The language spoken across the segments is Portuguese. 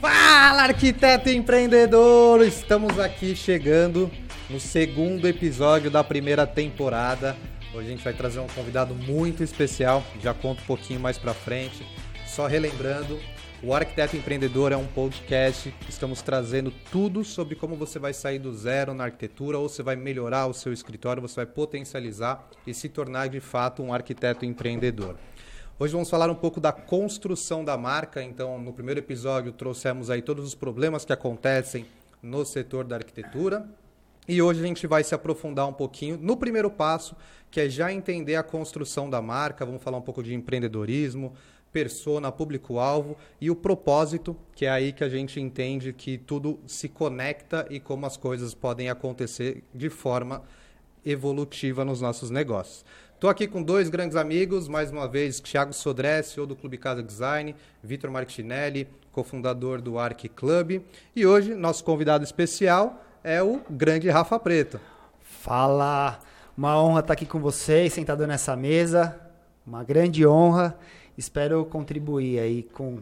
Fala, arquiteto empreendedor! Estamos aqui chegando no segundo episódio da primeira temporada. Hoje a gente vai trazer um convidado muito especial, já conto um pouquinho mais pra frente. Só relembrando, o Arquiteto Empreendedor é um podcast estamos trazendo tudo sobre como você vai sair do zero na arquitetura ou você vai melhorar o seu escritório, você vai potencializar e se tornar de fato um arquiteto empreendedor. Hoje vamos falar um pouco da construção da marca. Então, no primeiro episódio trouxemos aí todos os problemas que acontecem no setor da arquitetura. E hoje a gente vai se aprofundar um pouquinho no primeiro passo, que é já entender a construção da marca. Vamos falar um pouco de empreendedorismo, persona, público-alvo e o propósito, que é aí que a gente entende que tudo se conecta e como as coisas podem acontecer de forma evolutiva nos nossos negócios. Estou aqui com dois grandes amigos, mais uma vez, Thiago Sodré, CEO do Clube Casa Design, Vitor Martinelli, cofundador do Arc Club. E hoje, nosso convidado especial é o grande Rafa Preto. Fala! Uma honra estar aqui com vocês, sentado nessa mesa. Uma grande honra. Espero contribuir aí com,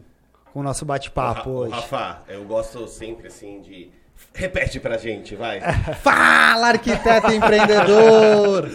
com o nosso bate-papo hoje. Rafa, eu gosto sempre assim de. Repete pra gente, vai. Fala, arquiteto empreendedor!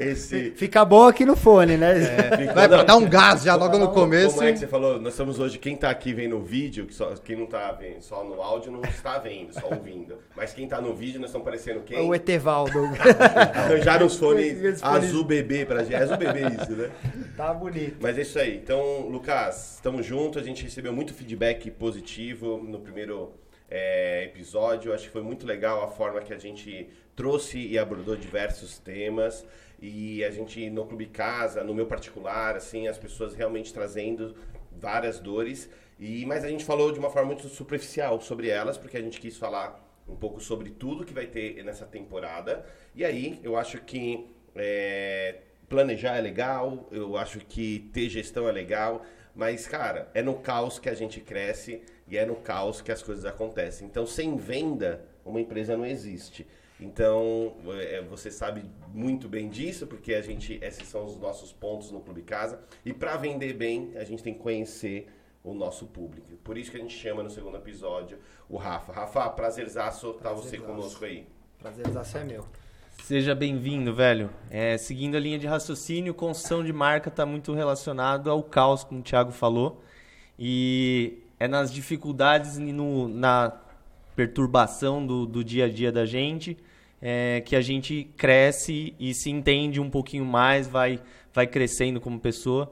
Esse. Fica bom aqui no fone, né? É, Vai pra dar um gás já logo no começo. Como é que você falou? Nós estamos hoje, quem tá aqui vendo o vídeo, que só, quem não tá vendo só no áudio não está vendo, só ouvindo. Mas quem tá no vídeo, nós estamos parecendo quem? O Etevaldo. Arranjaram os fones azul bebê pra gente. É azul bebê isso, né? Tá bonito. Mas é isso aí. Então, Lucas, estamos juntos. A gente recebeu muito feedback positivo no primeiro é, episódio. Acho que foi muito legal a forma que a gente trouxe e abordou diversos temas. E a gente, no Clube Casa, no meu particular, assim, as pessoas realmente trazendo várias dores. E, mas a gente falou de uma forma muito superficial sobre elas, porque a gente quis falar um pouco sobre tudo que vai ter nessa temporada. E aí, eu acho que é, planejar é legal, eu acho que ter gestão é legal, mas, cara, é no caos que a gente cresce e é no caos que as coisas acontecem. Então, sem venda, uma empresa não existe. Então, é, você sabe muito bem disso, porque a gente, esses são os nossos pontos no Clube Casa. E para vender bem, a gente tem que conhecer o nosso público. Por isso que a gente chama no segundo episódio o Rafa. Rafa, prazerzaço estar você conosco aí. Prazerzaço é meu. Seja bem-vindo, velho. É, seguindo a linha de raciocínio, construção de marca está muito relacionado ao caos, como o Thiago falou. E é nas dificuldades e no, na perturbação do, do dia a dia da gente é, que a gente cresce e se entende um pouquinho mais, vai, vai crescendo como pessoa.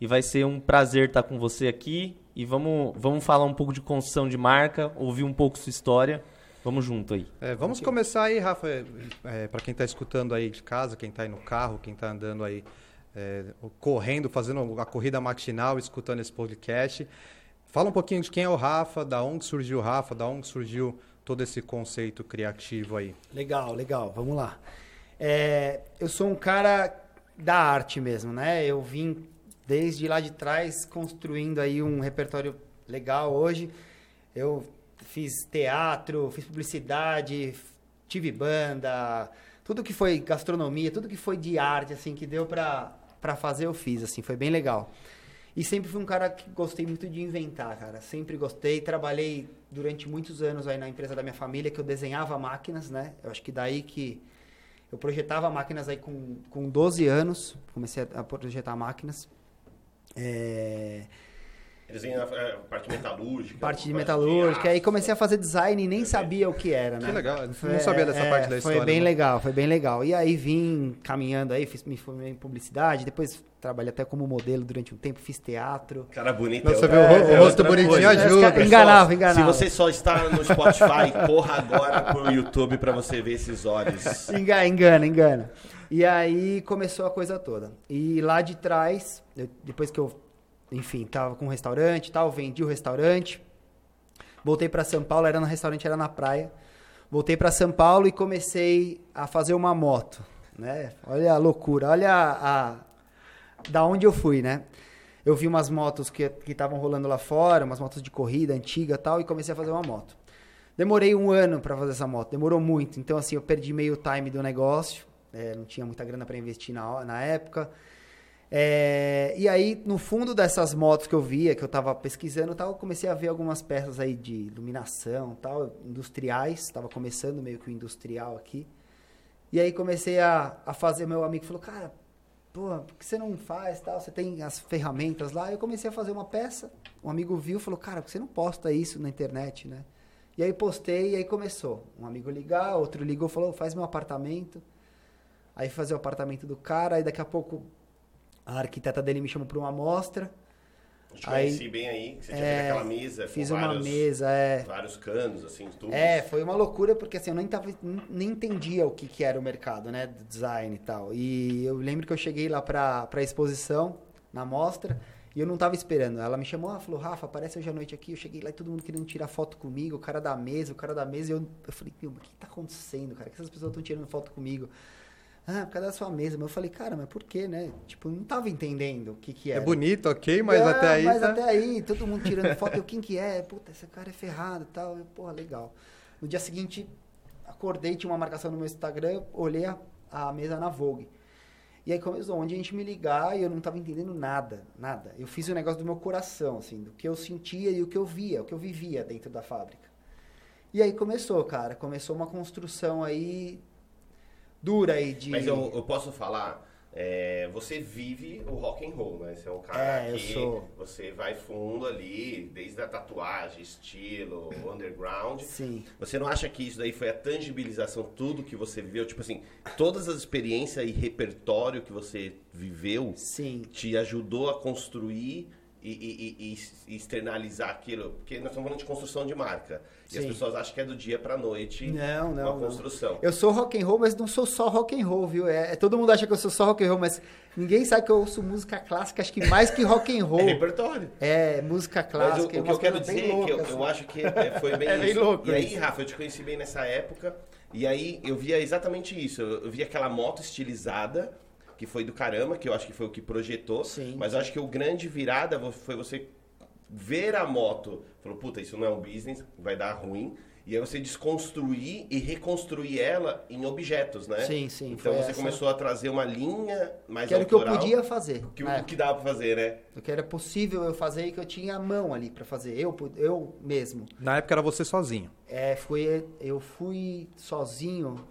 E vai ser um prazer estar com você aqui. E vamos, vamos falar um pouco de construção de marca, ouvir um pouco sua história. Vamos junto aí. É, vamos começar aí, Rafa, é, para quem está escutando aí de casa, quem está aí no carro, quem está andando aí, é, correndo, fazendo a corrida matinal, escutando esse podcast. Fala um pouquinho de quem é o Rafa, da onde surgiu o Rafa, da onde surgiu todo esse conceito criativo aí. Legal, legal. Vamos lá. É, eu sou um cara da arte mesmo, né? Eu vim desde lá de trás construindo aí um repertório legal hoje. Eu fiz teatro, fiz publicidade, tive banda, tudo que foi gastronomia, tudo que foi de arte, assim, que deu pra, pra fazer, eu fiz, assim, foi bem legal. E sempre fui um cara que gostei muito de inventar, cara. Sempre gostei. Trabalhei durante muitos anos aí na empresa da minha família, que eu desenhava máquinas, né? Eu acho que daí que eu projetava máquinas aí com, com 12 anos. Comecei a projetar máquinas. É... Desenha a parte metalúrgica. Parte de metalúrgica. Aí comecei a fazer design e nem sabia o que era, né? Que legal. Foi, não sabia dessa é, parte da história. Foi bem né? legal, foi bem legal. E aí vim caminhando aí, fiz, me formei em publicidade, depois trabalhei até como modelo durante um tempo, fiz teatro. Cara bonito. Você viu o, rosto bonitinho ajuda. Enganava, enganava. Se você só está no Spotify, corra agora pro YouTube para você ver esses olhos. Engana, engana, engana. E aí começou a coisa toda. E lá de trás, eu, depois que eu enfim, tava com um restaurante e tal, vendi o restaurante. Voltei para São Paulo, era no restaurante, era na praia. Voltei para São Paulo e comecei a fazer uma moto, né? Olha a loucura, olha a, a da onde eu fui, né? Eu vi umas motos que estavam rolando lá fora, umas motos de corrida antiga, tal, e comecei a fazer uma moto. Demorei um ano para fazer essa moto, demorou muito. Então assim, eu perdi meio time do negócio, é, não tinha muita grana para investir na, na época. É, e aí, no fundo dessas motos que eu via, que eu tava pesquisando tal, eu comecei a ver algumas peças aí de iluminação tal, industriais. Tava começando meio que o industrial aqui. E aí comecei a, a fazer, meu amigo falou, cara, pô, por que você não faz tal? Você tem as ferramentas lá. Eu comecei a fazer uma peça, um amigo viu falou, cara, por que você não posta isso na internet, né? E aí postei e aí começou. Um amigo ligar, outro ligou, falou, faz meu apartamento. Aí fazer o apartamento do cara, aí daqui a pouco a arquiteta dele me chamou para uma amostra. Eu te Aí- conheci bem aí, que você tinha É, feito aquela mesa Fiz com uma vários, mesa, é. vários canos, assim, tudo. É, foi uma loucura porque assim, eu nem, tava, nem entendia o que, que era o mercado, né? Do design e tal. E eu lembro que eu cheguei lá pra, pra exposição, na mostra, e eu não tava esperando. Ela me chamou, ela falou, Rafa, aparece hoje à noite aqui. Eu cheguei lá e todo mundo querendo tirar foto comigo, o cara da mesa, o cara da mesa. E eu, eu falei, meu, mas o que tá acontecendo, cara? Que essas pessoas estão tirando foto comigo? Ah, por causa da sua mesa. Mas eu falei, cara, mas por quê, né? Tipo, não tava entendendo o que que É era. bonito, ok, mas até aí. Mas tá- até aí, todo mundo tirando foto. Eu, quem que é? Puta, esse cara é ferrado e tal. Eu, porra, legal. No dia seguinte, acordei, tinha uma marcação no meu Instagram, olhei a, a mesa na Vogue. E aí começou, onde a gente me ligar e eu não tava entendendo nada, nada. Eu fiz o negócio do meu coração, assim, do que eu sentia e o que eu via, o que eu vivia dentro da fábrica. E aí começou, cara, começou uma construção aí dura aí de... Mas eu, eu posso falar, é, você vive o rock and roll, né? Você é um cara É, que sou. você vai fundo ali, desde a tatuagem, estilo, underground. Sim. Você não acha que isso daí foi a tangibilização, tudo que você viveu? Tipo assim, todas as experiências e repertório que você viveu Sim. te ajudou a construir e, e- e- externalizar aquilo? Porque nós estamos falando de construção de marca. E as Sim. pessoas acham que é do dia pra noite Não, não, uma não. construção. Eu sou rock and roll, mas não sou só rock and roll, viu? É, é- todo mundo acha que eu sou só rock and roll, mas ninguém sabe que eu ouço música clássica, acho que mais que rock and É roll. repertório. É, música Mas o, clássica. o que eu quero dizer bem é que eu, loucas, eu assim. acho que é, foi bem É bem isso. louco e aí. Rafa, eu te conheci bem nessa época. E aí eu via exatamente isso. Eu via aquela moto estilizada, que foi do caramba, que eu acho que foi o que projetou. Sim, mas eu acho que o grande virada foi você ver a moto. Falou, puta, isso não é um business, vai dar ruim. E aí você desconstruir e reconstruir ela em objetos, né? Sim, sim, Então você essa. começou a trazer uma linha mais Que era o que eu podia fazer. que, né? o que dava pra fazer, né? O que era possível eu fazer e que eu tinha a mão ali pra fazer. Eu, eu mesmo. Na época era você sozinho. É, foi, eu fui sozinho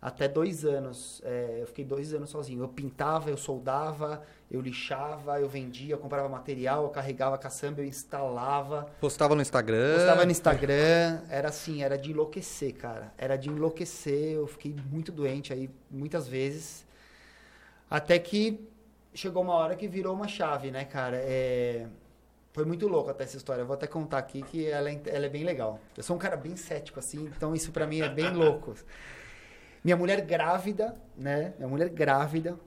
até dois anos. É, eu fiquei dois anos sozinho. Eu pintava, eu soldava, eu lixava, eu vendia, eu comprava material, eu carregava caçamba, eu instalava. Postava no Instagram. Postava no Instagram, era assim, era de enlouquecer, cara. Era de enlouquecer, eu fiquei muito doente aí muitas vezes. Até que chegou uma hora que virou uma chave, né, cara? É... Foi muito louco até essa história. Eu vou até contar aqui que ela é, ela é bem legal. Eu sou um cara bem cético, assim, então isso pra mim é bem louco. Minha mulher grávida, né? Minha mulher grávida.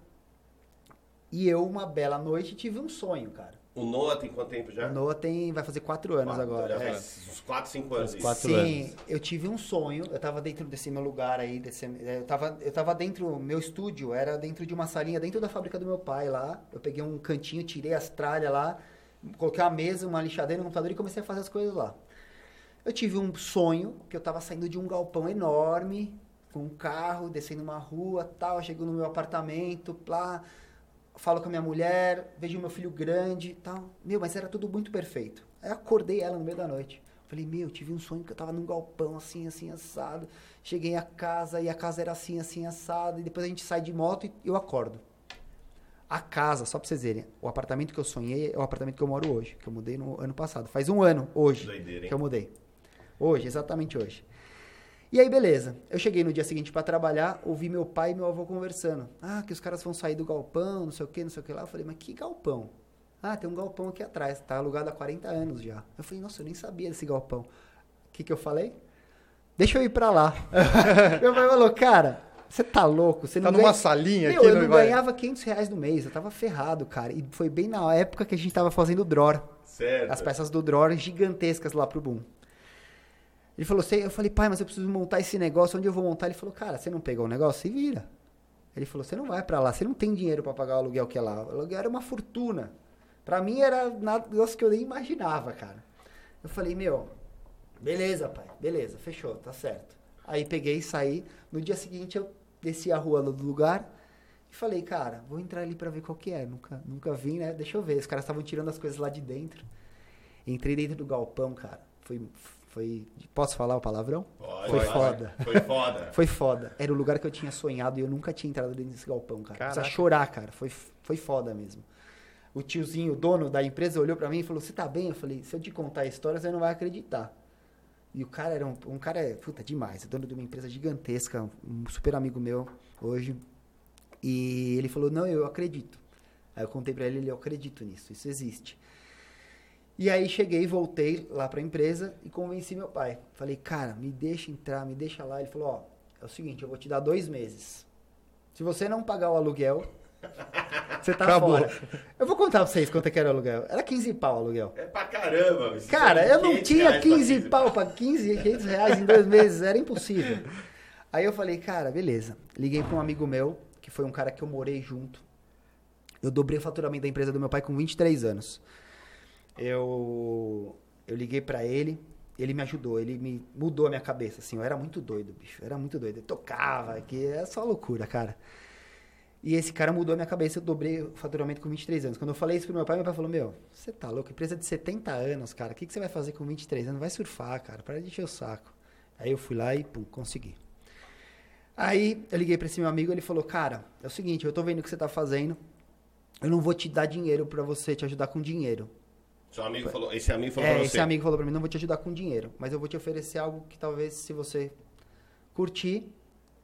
E eu, uma bela noite, tive um sonho, cara. O Noah tem quanto tempo já? A Noah tem, vai fazer quatro anos Quatro, agora. Já é. uns 4, 5 anos. isso. quatro Sim, anos. eu tive um sonho. Eu tava dentro desse meu lugar aí, desse, eu tava, eu tava dentro, meu estúdio era dentro de uma salinha dentro da fábrica do meu pai lá. Eu peguei um cantinho, tirei as tralhas lá, coloquei uma mesa, uma lixadeira, um computador e comecei a fazer as coisas lá. Eu tive um sonho que eu tava saindo de um galpão enorme, com um carro, descendo uma rua, tal, chego no meu apartamento, lá, falo com a minha mulher, vejo meu filho grande, tal. Meu, mas era tudo muito perfeito. Aí acordei ela no meio da noite. Falei, meu, tive um sonho que eu tava num galpão assim, assim, assado. Cheguei a casa e a casa era assim, assim, assado. E depois a gente sai de moto e eu acordo. A casa, só pra vocês verem, o apartamento que eu sonhei é o apartamento que eu moro hoje, que eu mudei no ano passado. Faz um ano, hoje, Doideira, que eu mudei. Hoje, exatamente hoje. E aí, beleza. Eu cheguei no dia seguinte pra trabalhar, ouvi meu pai e meu avô conversando. Ah, que os caras vão sair do galpão, não sei o que, não sei o que lá. Eu falei, mas que galpão? Ah, tem um galpão aqui atrás, tá alugado há 40 anos já. Eu falei, nossa, eu nem sabia desse galpão. O que que eu falei? Deixa eu ir pra lá. meu pai falou, cara, você tá louco? Você Tá não numa ganha- salinha Meu, aqui, eu não vai- ganhava 500 reais no mês, eu tava ferrado, cara. E foi bem na época que a gente tava fazendo Dror. Certo. As peças do Dror gigantescas lá pro Boom. Ele falou, "Sei-" eu falei, pai, mas eu preciso montar esse negócio, onde eu vou montar? Ele falou, cara, você não pegou o negócio? Se vira. Ele falou, você não vai pra lá, você não tem dinheiro pra pagar o aluguel que é lá. O aluguel era uma fortuna. Pra mim era um negócio que eu nem imaginava, cara. Eu falei, meu, beleza, pai, beleza, fechou, tá certo. Aí peguei e saí. No dia seguinte eu desci a rua do lugar, E falei, cara, vou entrar ali pra ver qual que é. Nunca, nunca vim, né? Deixa eu ver. Os caras estavam tirando as coisas lá de dentro. Entrei dentro do galpão, cara. Foi. Foi posso falar o palavrão? Pode, Foi pode. foda. Foi foda. Foi foda. Era o lugar que eu tinha sonhado e eu nunca tinha entrado dentro desse galpão, cara. Precisa chorar, cara. Foi, foi foda mesmo. O tiozinho, o dono da empresa, olhou pra mim e falou: Você tá bem? Eu falei: Se eu te contar a história, você não vai acreditar. E o cara era um, um cara, puta, demais. Dono de uma empresa gigantesca, um super amigo meu hoje. E ele falou: Não, eu acredito. Aí eu contei pra ele: ele, Eu acredito nisso, isso existe. E aí cheguei, voltei lá pra empresa e convenci meu pai. Falei, cara, me deixa entrar, me deixa lá. Ele falou, ó, é o seguinte, eu vou te dar dois meses. Se você não pagar o aluguel, você tá Acabou. fora. Eu vou contar pra vocês quanto é que era o aluguel. Era 15 pau o aluguel. É pra caramba. Cara, eu não 500 tinha reais pra 15 pau pra 15, 500 reais em dois meses, era impossível. Aí eu falei, cara, beleza. Liguei pra um amigo meu, que foi um cara que eu morei junto. Eu dobrei o faturamento da empresa do meu pai com 23 anos. Eu, eu liguei pra ele, ele me ajudou, ele me mudou a minha cabeça, assim. Eu era muito doido, bicho, era muito doido. Eu tocava, que é só loucura, cara. E esse cara mudou a minha cabeça, eu dobrei o faturamento com 23 anos. Quando eu falei isso pro meu pai, meu pai falou, meu, você tá louco, empresa de 70 anos, cara, o que, que você vai fazer com 23 anos? Vai surfar, cara, para de encher o saco. Aí eu fui lá e, pum, consegui. Aí eu liguei pra esse meu amigo, ele falou, cara, é o seguinte, eu tô vendo o que você tá fazendo, eu não vou te dar dinheiro pra você te ajudar com dinheiro. Seu amigo falou, esse amigo falou É, pra esse você. amigo falou pra mim, não vou te ajudar com dinheiro, mas eu vou te oferecer algo que talvez, se você curtir,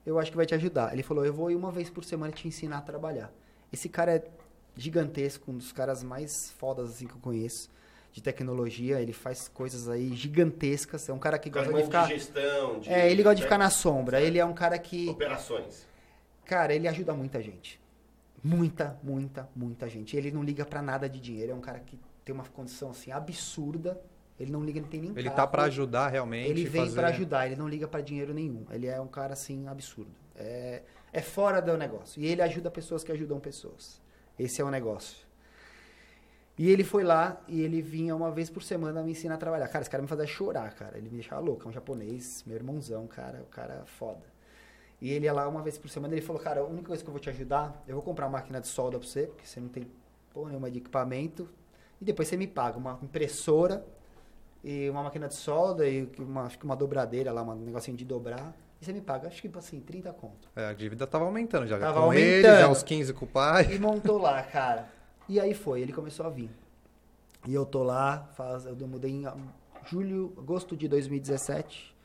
eu acho que vai te ajudar. Ele falou, eu vou ir uma vez por semana te ensinar a trabalhar. Esse cara é gigantesco, um dos caras mais fodas assim que eu conheço, de tecnologia, ele faz coisas aí gigantescas, é um cara que gosta de ficar... de gestão, de, É, ele gosta de né, ficar na sombra, ele é um cara que... operações. Cara, ele ajuda muita gente. Muita, muita, muita gente. Ele não liga pra nada de dinheiro. É um cara que tem uma condição assim absurda. Ele não liga, ele tem nem Ele carro. tá pra ajudar realmente. Ele vem fazer... pra ajudar, ele não liga pra dinheiro nenhum. Ele é um cara assim absurdo. É, é fora do negócio. E ele ajuda pessoas que ajudam pessoas. Esse é o negócio. E ele foi lá e ele vinha uma vez por semana me ensinar a trabalhar. Cara, esse cara me fazia chorar, cara. Ele me deixava louco. É um japonês, meu irmãozão, cara. O cara foda. E ele ia lá uma vez por semana ele falou, cara, a única coisa que eu vou te ajudar, eu vou comprar uma máquina de solda pra você, porque você não tem porra nenhuma de equipamento. E depois você me paga uma impressora e uma máquina de solda e uma, acho que uma dobradeira lá, um negocinho de dobrar. E você me paga, acho que assim, 30 conto. É, a dívida tava aumentando já. Tava com ele, aumentando. já os 15 com o pai. E montou lá, cara. E aí foi, ele começou a vir. E eu tô lá, faz, eu mudei em ah, julho, agosto de 2017.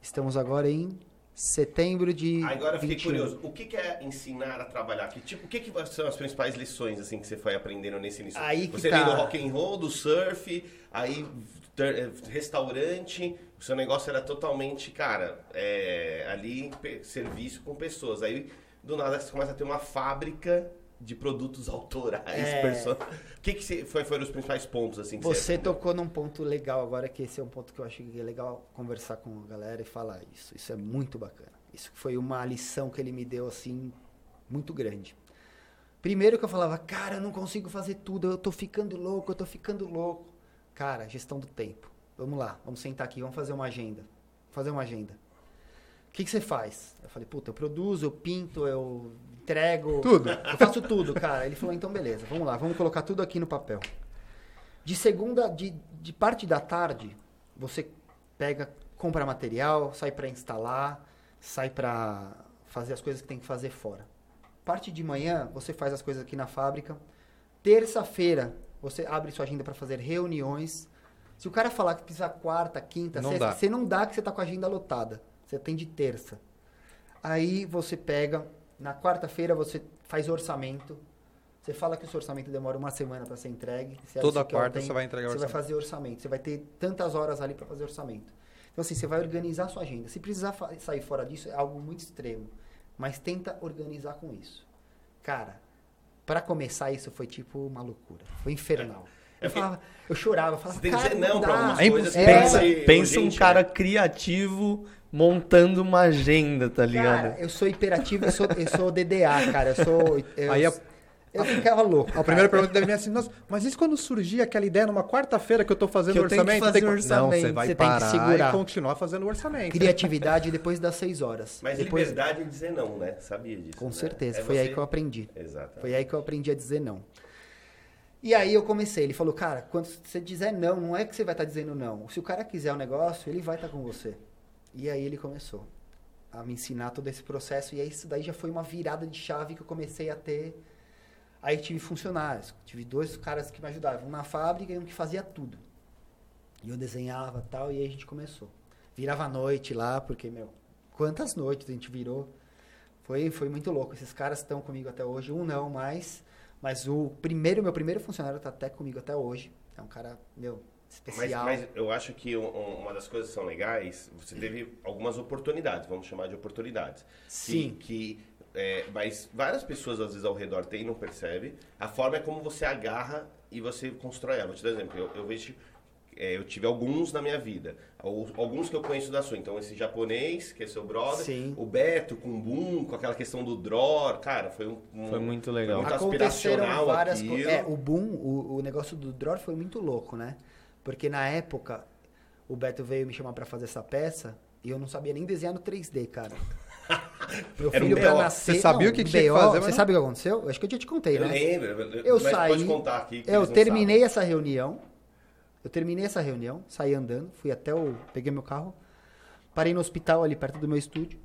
Estamos agora em setembro de Agora eu fiquei 21. curioso, o que que é ensinar a trabalhar? Que tipo, o que, que são as principais lições assim que você foi aprendendo nesse início? Aí que você tá. veio do rock and roll, do surf, aí ter- eh, restaurante, o seu negócio era totalmente, cara, é, ali serviço com pessoas. Aí do nada você começa a ter uma fábrica de produtos autorais, É. O que que você, foi, foram os principais pontos assim Você tocou num ponto legal agora, que esse é um ponto que eu acho que é legal conversar com a galera e falar isso. Isso é muito bacana. Isso foi uma lição que ele me deu, assim, muito grande. Primeiro que eu falava, cara, eu não consigo fazer tudo, eu tô ficando louco, eu tô ficando louco. Cara, gestão do tempo. Vamos lá, vamos sentar aqui, vamos fazer uma agenda. Fazer uma agenda. O que, que você faz? Eu falei, puta, eu produzo, eu pinto, eu entrego. Tudo. Eu faço tudo, cara. Ele falou, então beleza, vamos lá, vamos colocar tudo aqui no papel. De segunda, de, de parte da tarde, você pega, compra material, sai pra instalar, sai pra fazer as coisas que tem que fazer fora. Parte de manhã, você faz as coisas aqui na fábrica. Terça-feira, você abre sua agenda pra fazer reuniões. Se o cara falar que precisa quarta, quinta, Não sexta, dá. você não dá que você tá com a agenda lotada. Você tem de terça. Aí você pega, na quarta-feira você faz orçamento. Você fala que o seu orçamento demora uma semana para ser entregue. Você Toda é quarta você vai entregar o Você vai orçamento. fazer orçamento. Você vai ter tantas horas ali para fazer orçamento. Então assim, você vai organizar a sua agenda. Se precisar sair fora disso, é algo muito extremo. Mas tenta organizar com isso. Cara, para começar isso foi tipo uma loucura. Foi infernal. É Eu, porque falava, eu chorava, eu falava, Você tem que dizer não dá. pra algumas É coisas. Pensa, ser pensa um cara né? criativo montando uma agenda, tá ligado? Cara, eu sou hiperativo, eu sou, eu sou DDA, cara. Eu sou. Eu, Aí a- Eu ficava louco. A primeira pergunta deve vir assim, nossa, mas isso quando surgir aquela ideia numa quarta-feira que eu tô fazendo Que eu tenho que orçamento? fazer tem o Não, orçamento. você vai Você tem que parar segurar. e continuar fazendo o orçamento. Criatividade depois das seis horas. Mas depois, liberdade em dizer não, né? Sabia disso. Com né? certeza. É Foi aí você- que eu aprendi. Exato. Foi aí que eu aprendi a dizer não. E aí eu comecei. Ele falou, cara, quando você dizer não, não é que você vai estar dizendo não. Se o cara quiser o negócio, ele vai estar com você. E aí ele começou a me ensinar todo esse processo. E aí isso daí já foi uma virada de chave que eu comecei a ter. Aí tive funcionários. Tive dois caras que me ajudavam. Um na fábrica e um que fazia tudo. E eu desenhava tal. E aí a gente começou. Virava a noite lá, porque, meu, quantas noites a gente virou. Foi, foi muito louco. Esses caras estão comigo até hoje. Um não mais. Mas o primeiro, meu primeiro funcionário tá até comigo até hoje. É um cara, meu, especial. mas eu acho que um- um- uma das coisas que são legais, você teve algumas oportunidades, vamos chamar de oportunidades. Que- Sim. Que, é, mas várias pessoas às vezes ao redor têm e não percebe. A forma é como você agarra e você constrói ela. Vou te dar um exemplo. Eu, eu vejo. é, eu tive alguns na minha vida. Al- Alguns que eu conheço da sua. Então, esse japonês, que é seu brother. Sim. O Beto com o Boom, com aquela questão do draw. Cara, foi um. um- Foi muito legal. muito Aconteceram aspiracional várias coisas. É, o boom, o, o negócio do Dror foi muito louco, né? Porque na época, o Beto veio me chamar pra fazer essa peça e eu não sabia nem desenhar no 3D, cara. Meu Era um filho pra nascer. Você sabia não, o que um tinha que fazer, Você não- sabe o que aconteceu? Acho que eu já te contei, Eu né? lembro. Eu mas saí. pode contar aqui. que Eu terminei sabem. essa reunião. Eu terminei essa reunião, saí andando, fui até o. Peguei meu carro, parei no hospital ali perto do meu estúdio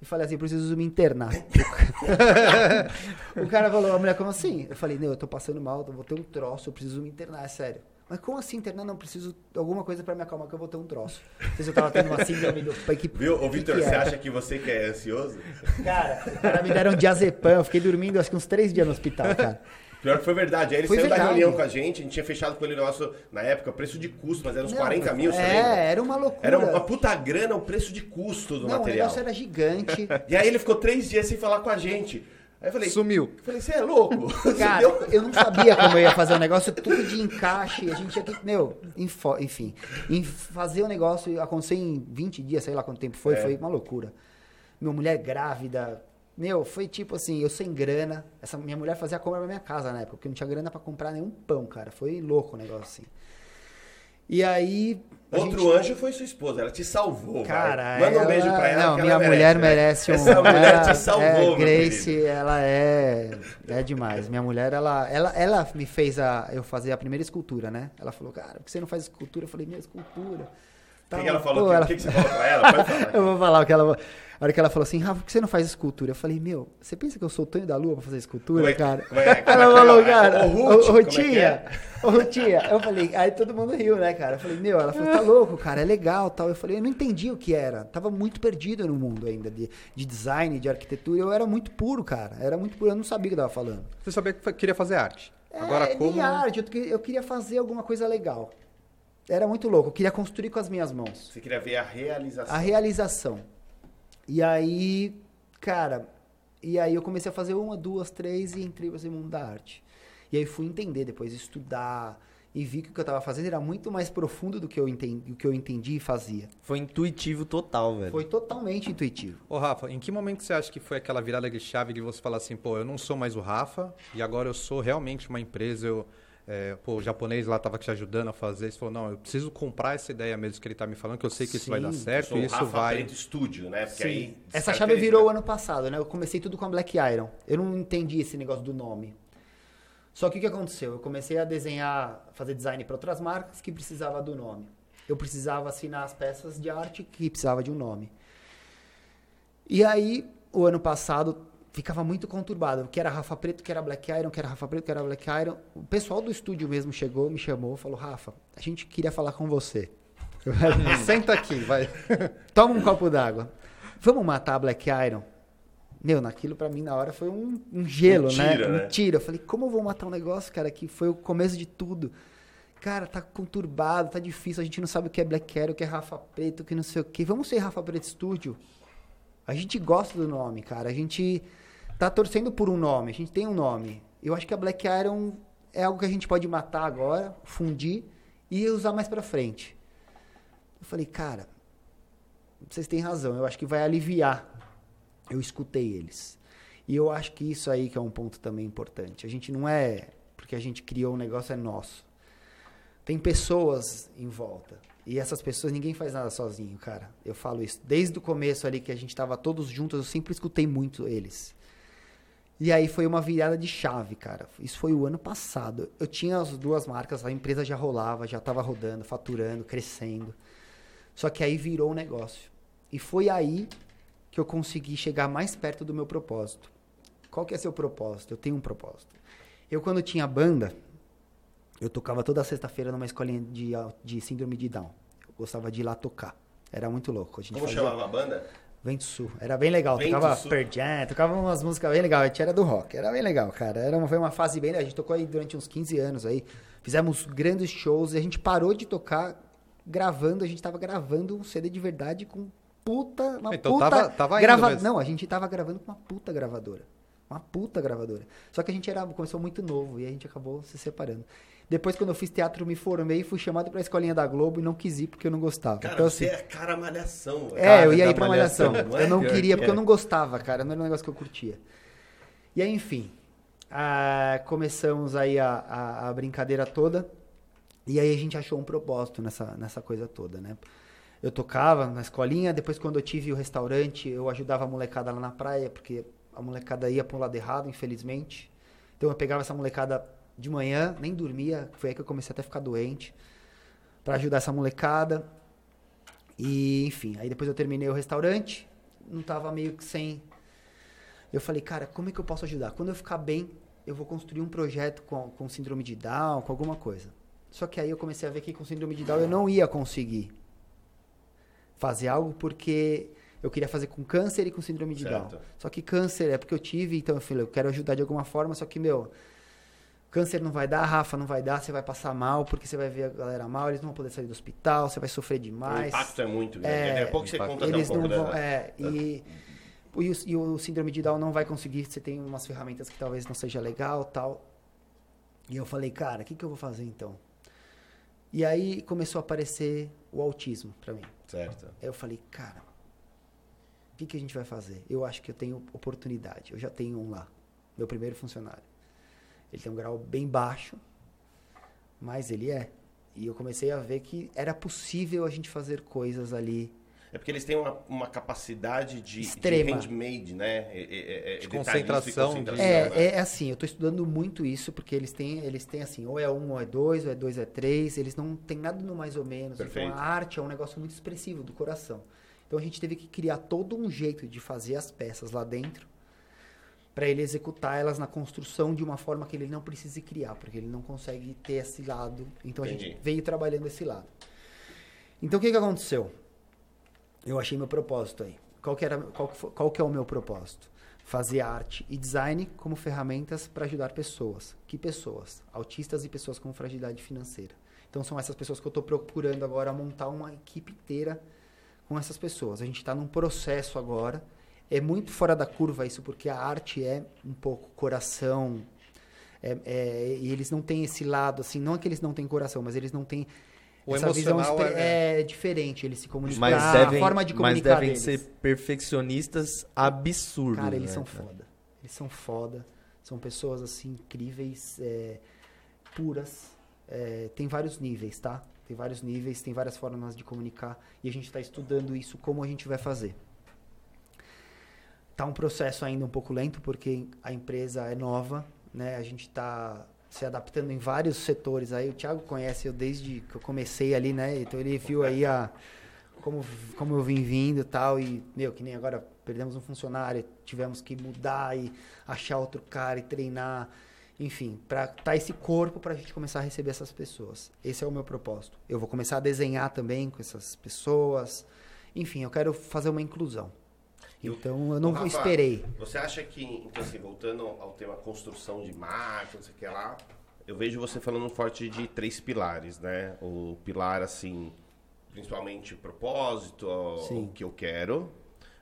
e falei assim: preciso me internar. o cara falou: a mulher, como assim? Eu falei: não, eu tô passando mal, eu vou ter um troço, eu preciso me internar, é sério. Mas como assim internar? Não, preciso de alguma coisa pra me acalmar que eu vou ter um troço. Não sei se eu tava tendo uma síndrome do. Que, Viu, ô Vitor, você era? acha que você que é ansioso? Cara, os caras me deram diazepam, eu fiquei dormindo acho que uns três dias no hospital, cara. Pior que foi verdade. Aí ele Foi saiu da verdade. reunião com a gente, a gente tinha fechado com ele o negócio, na época, preço de custo, mas era uns Não, 40 mil, você É, lembra? era uma loucura. Era uma puta grana o preço de custo do Não, o material. negócio era gigante. E aí ele ficou três dias sem falar com a gente. Aí eu falei, Sumiu. eu falei, você é louco? Cara, eu não sabia como eu ia fazer o negócio, tudo de encaixe. A gente tinha que, meu, enfim, em fazer o negócio acontecer em 20 dias, sei lá quanto tempo foi, É. foi uma loucura. Minha mulher grávida, meu, foi tipo assim, eu sem grana. Essa minha mulher fazia a compra na minha casa na época, porque não tinha grana pra comprar nenhum pão, cara. Foi louco o negócio assim. E aí. Outro gente- anjo foi sua esposa, ela te salvou. Cara. Manda um beijo pra ela. Não, minha ela mulher né? merece um. Essa mulher ela- te salvou, é, Grace, ela é é demais. Minha mulher, ela, ela, ela me fez a eu fazer a primeira escultura, né? Ela falou, cara, por que você não faz escultura? Eu falei, minha escultura. O que, ela falou? Pô, O ela- que, que você falou pra ela? Pode falar. Eu vou falar o que ela. A hora que ela falou assim, Rafa, por que você não faz escultura? Eu falei, meu, você pensa que eu sou o Tonho da Lua pra fazer escultura, é- cara? é- como ela é falou, é? cara, Ô, ô, é é? ô, tia. Eu falei, aí todo mundo riu, né, cara? Eu falei, meu, ela falou, tá louco, cara, é legal tal. Eu falei, eu não entendi o que era. Tava muito perdido no mundo ainda de, de design, de arquitetura. Eu era muito puro, cara. Era muito puro, eu não sabia o que eu tava falando. Você sabia que queria fazer arte. É, Agora, como. arte, eu queria fazer alguma coisa legal. Era muito louco, eu queria construir com as minhas mãos. Você queria ver a realização. A realização. E aí, cara, e aí eu comecei a fazer uma, duas, três e entrei nesse mundo da arte. E aí fui entender depois, estudar e vi que o que eu tava fazendo era muito mais profundo do que eu entendi, do que eu entendi e fazia. Foi intuitivo total, velho. Foi totalmente intuitivo. Ô, Rafa, em que momento você acha que foi aquela virada de chave de você falar assim, pô, eu não sou mais o Rafa e agora eu sou realmente uma empresa, eu. É, pô, o japonês lá tava te ajudando a fazer, você falou, não, eu preciso comprar essa ideia mesmo que ele tá me falando, que eu sei que isso vai dar Sim, certo Sou e isso Rafa vai. Preto Studio, né? Porque Sim. aí Essa chave virou ano passado, né? Eu comecei tudo com a Black Iron. Eu não entendi esse negócio do nome. Só que o que aconteceu? Eu comecei a desenhar, fazer design para outras marcas que precisava do nome. Eu precisava assinar as peças de arte que precisava de um nome. E aí, o ano passado ficava muito conturbado, que era Rafa Preto, que era Black Iron, que era Rafa Preto, que era Black Iron. O pessoal do estúdio mesmo chegou, me chamou, falou: "Rafa, a gente queria falar com você". Senta aqui, vai. Toma um copo d'água. Vamos matar a Black Iron? Meu, naquilo pra mim na hora foi um, um gelo, né? né? Um tiro. Eu falei, como eu vou matar um negócio, cara, que foi o começo de tudo? Cara, tá conturbado, tá difícil, a gente não sabe o que é Black Iron, o que é Rafa Preto, o que não sei o que. Vamos ser Rafa Preto Studio? A gente gosta do nome, cara. A gente tá torcendo por um nome, a gente tem um nome. Eu acho que a Black Iron é algo que a gente pode matar agora, fundir e usar mais pra frente. Eu falei, cara, vocês têm razão, eu acho que vai aliviar. Eu escutei eles. E eu acho que isso aí que é um ponto também importante. A gente não é porque a gente criou um negócio é nosso. Tem pessoas em volta. E essas pessoas, ninguém faz nada sozinho, cara. Eu falo isso. Desde o começo ali que a gente estava todos juntos, eu sempre escutei muito eles. E aí foi uma virada de chave, cara. Isso foi o ano passado. Eu tinha as duas marcas, a empresa já rolava, já estava rodando, faturando, crescendo. Só que aí virou um negócio. E foi aí que eu consegui chegar mais perto do meu propósito. Qual que é seu propósito? Eu tenho um propósito. Eu, quando tinha banda, eu tocava toda sexta-feira numa escolinha de, de síndrome de Down. Eu gostava de ir lá tocar. Era muito louco. A gente Como fazia- chamava a banda? Vento Sul. Era bem legal. Vento tocava. Pearl Jam, tocava umas músicas bem legais. A gente era do rock. Era bem legal, cara. Era uma, foi uma fase bem... A gente tocou aí durante uns 15 anos aí. Fizemos grandes shows e a gente parou de tocar gravando. A gente tava gravando um CD de verdade com puta... Uma Então puta tava- tava grava... mesmo. Não, a gente tava gravando com uma puta gravadora. Uma puta gravadora. Só que a gente era, começou muito novo e a gente acabou se separando. Depois, quando eu fiz teatro, me formei e fui chamado pra escolinha da Globo e não quis ir porque eu não gostava. Cara, então, você assim, é cara malhação. velho. é, Cara eu ia ir pra Malhação, Malhação. não é? Eu não Pior queria, que porque é. eu não gostava, cara. Não era um negócio que eu curtia. E aí, enfim, ah, começamos aí a, a, a brincadeira toda. E aí a gente achou um propósito nessa, nessa coisa toda, né? Eu tocava na escolinha, depois quando eu tive o restaurante, eu ajudava a molecada lá na praia, porque a molecada ia pro lado errado, infelizmente. Então eu pegava essa molecada de manhã, nem dormia, foi aí que eu comecei até a ficar doente, Pra ajudar essa molecada. E, enfim, aí depois eu terminei o restaurante, não tava meio que sem. Eu falei, cara, como é que eu posso ajudar? Quando eu ficar bem, eu vou construir um projeto com, com síndrome de Down, com alguma coisa. Só que aí eu comecei a ver que com síndrome de Down eu não ia conseguir fazer algo porque eu queria fazer com câncer e com síndrome de Certo. Down. Só que câncer é porque eu tive, então eu falei, eu quero ajudar de alguma forma, só que, meu, câncer não vai dar, Rafa não vai dar, você vai passar mal, porque você vai ver a galera mal, eles não vão poder sair do hospital, você vai sofrer O demais. impacto é muito grande. É, Daqui a pouco você conta até um Eles pouco não vão. da... É, e, e, o, e o síndrome de Down não vai conseguir. Você tem umas ferramentas que talvez não seja legal tal. E eu falei, cara, o que, que eu vou fazer então? E aí começou a aparecer o autismo pra mim. Certo. Aí eu falei, cara, o que, que a gente vai fazer? Eu acho que eu tenho oportunidade. Eu já tenho um lá, meu primeiro funcionário. Ele tem um grau bem baixo, mas ele é. E eu comecei a ver que era possível a gente fazer coisas ali É porque eles têm uma, uma capacidade de, de Extrema. handmade, né? É, é, é, De detalhista e concentração, concentração, É, né? é assim, eu tô estudando muito isso, porque eles têm, eles têm assim, ou é um, ou é dois, ou é dois, ou é três, eles não tem nada no mais ou menos. Perfeito. Então a arte é um negócio muito expressivo do coração. Então a gente teve que criar todo um jeito de fazer as peças lá dentro para ele executar elas na construção de uma forma que ele não precise criar, porque ele não consegue ter esse lado. Então a Entendi. gente veio trabalhando esse lado. Então o que, que aconteceu? Eu achei meu propósito aí. Qual que, era, qual, que, qual que é o meu propósito? Fazer arte e design como ferramentas para ajudar pessoas. Que pessoas? Autistas e pessoas com fragilidade financeira. Então são essas pessoas que eu estou procurando agora montar uma equipe inteira com essas pessoas. A gente está num processo agora. É muito fora da curva isso, porque a arte é um pouco coração. É- é- e eles não têm esse lado, assim, não é que eles não têm coração, mas eles não têm O essa visão emocional expre- é- é... diferente, eles se comunicam. Mas a devem, forma de mas comunicar devem deles. ser perfeccionistas absurdos. Cara, eles né, são cara? foda. Eles são foda. São pessoas, assim, incríveis, é, puras. É, tem vários níveis, tá? Tem vários níveis, tem várias formas de comunicar. E a gente está estudando isso, como a gente vai fazer. Tá um processo ainda um pouco lento, porque a empresa é nova, né? A gente está se adaptando em vários setores aí. O Thiago conhece eu desde que eu comecei ali, né? Então ele viu aí a como, como eu vim vindo e tal. E, meu, que nem agora perdemos um funcionário, tivemos que mudar e achar outro cara e treinar. Enfim, para tá esse corpo para a gente começar a receber essas pessoas. Esse é o meu propósito. Eu vou começar a desenhar também com essas pessoas. Enfim, eu quero fazer uma inclusão. O- Então eu não Rafa, esperei. Você acha que, então assim, voltando ao tema construção de marca, não sei o que lá, eu vejo você falando forte de três pilares, né? O pilar, assim, principalmente o propósito, o- Sim. o que eu quero.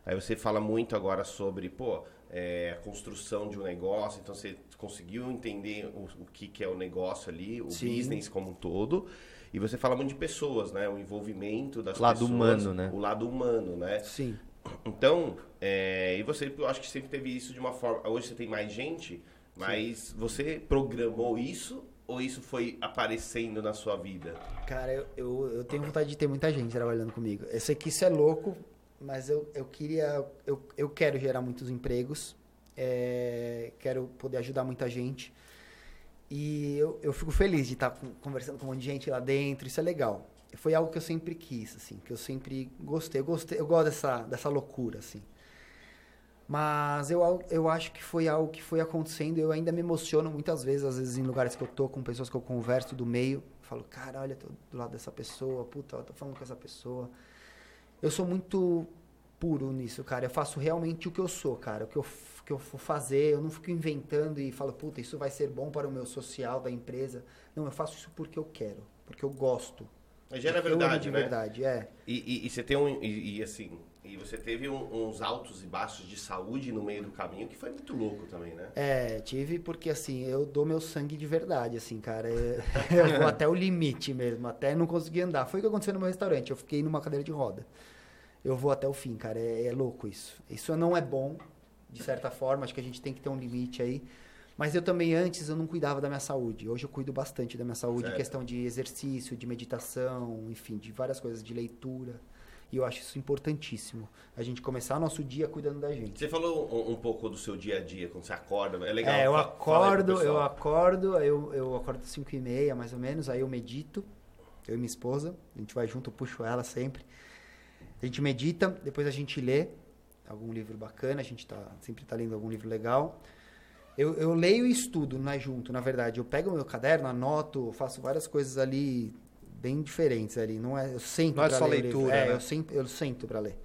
Aí você fala muito agora sobre, pô, é, a construção de um negócio, então você conseguiu entender o, o que, que é o negócio ali, o Sim. business como um todo. E você fala muito de pessoas, né? O envolvimento das Lado pessoas. humano, né? O lado humano, né? Sim. Então, é, e você, eu acho que sempre teve isso de uma forma. Hoje você tem mais gente, mas você programou isso ou isso foi aparecendo na sua vida? Cara, eu, eu, eu tenho vontade de ter muita gente trabalhando comigo. Eu sei que isso é louco, mas eu, eu queria. Eu, eu quero gerar muitos empregos, é, quero poder ajudar muita gente. E eu, eu fico feliz de estar conversando com um monte de gente lá dentro, isso é legal. Foi algo que eu sempre quis, assim, que eu sempre gostei. Eu, gostei, eu gosto dessa, dessa loucura, assim. Mas eu, eu acho que foi algo que foi acontecendo eu ainda me emociono muitas vezes, às vezes em lugares que eu tô, com pessoas que eu converso do meio. Falo, cara, olha, tô do lado dessa pessoa, puta, eu tô falando com essa pessoa. Eu sou muito puro nisso, cara. Eu faço realmente o que eu sou, cara. O que eu, que eu for fazer, eu não fico inventando e falo, puta, isso vai ser bom para o meu social da empresa. Não, eu faço isso porque eu quero, porque eu gosto. Mas eu amo verdade, de né? verdade, é. E, e- e você tem um. E, e assim. E você teve um- uns altos e baixos de saúde no meio do caminho, que foi muito louco também, né? É, tive porque assim, eu dou meu sangue de verdade, assim, cara. Eu, eu vou até o limite mesmo, até não conseguir andar. Foi o que aconteceu no meu restaurante, eu fiquei numa cadeira de roda. Eu vou até o fim, cara. É, é louco isso. Isso não é bom, de certa forma, acho que a gente tem que ter um limite aí. Mas eu também, antes, eu não cuidava da minha saúde. Hoje eu cuido bastante da minha saúde, em Certo. questão de exercício, de meditação, enfim, de várias coisas, de leitura. E eu acho isso importantíssimo. A gente começar o nosso dia cuidando da gente. Você falou um, um pouco do seu dia a dia, quando você acorda. É legal. É, eu acordo, eu acordo, eu, eu acordo às 5 e meia, mais ou menos, aí eu medito, eu e minha esposa, a gente vai junto, eu puxo ela sempre. A gente medita, depois a gente lê algum livro bacana, a gente tá, sempre tá lendo algum livro legal. Eu, eu leio e estudo, não é junto, na verdade. Eu pego o meu caderno, anoto, faço várias coisas ali bem diferentes ali. Não é, eu sento Não é pra só ler leitura, É, né? eu sento, eu sento para ler.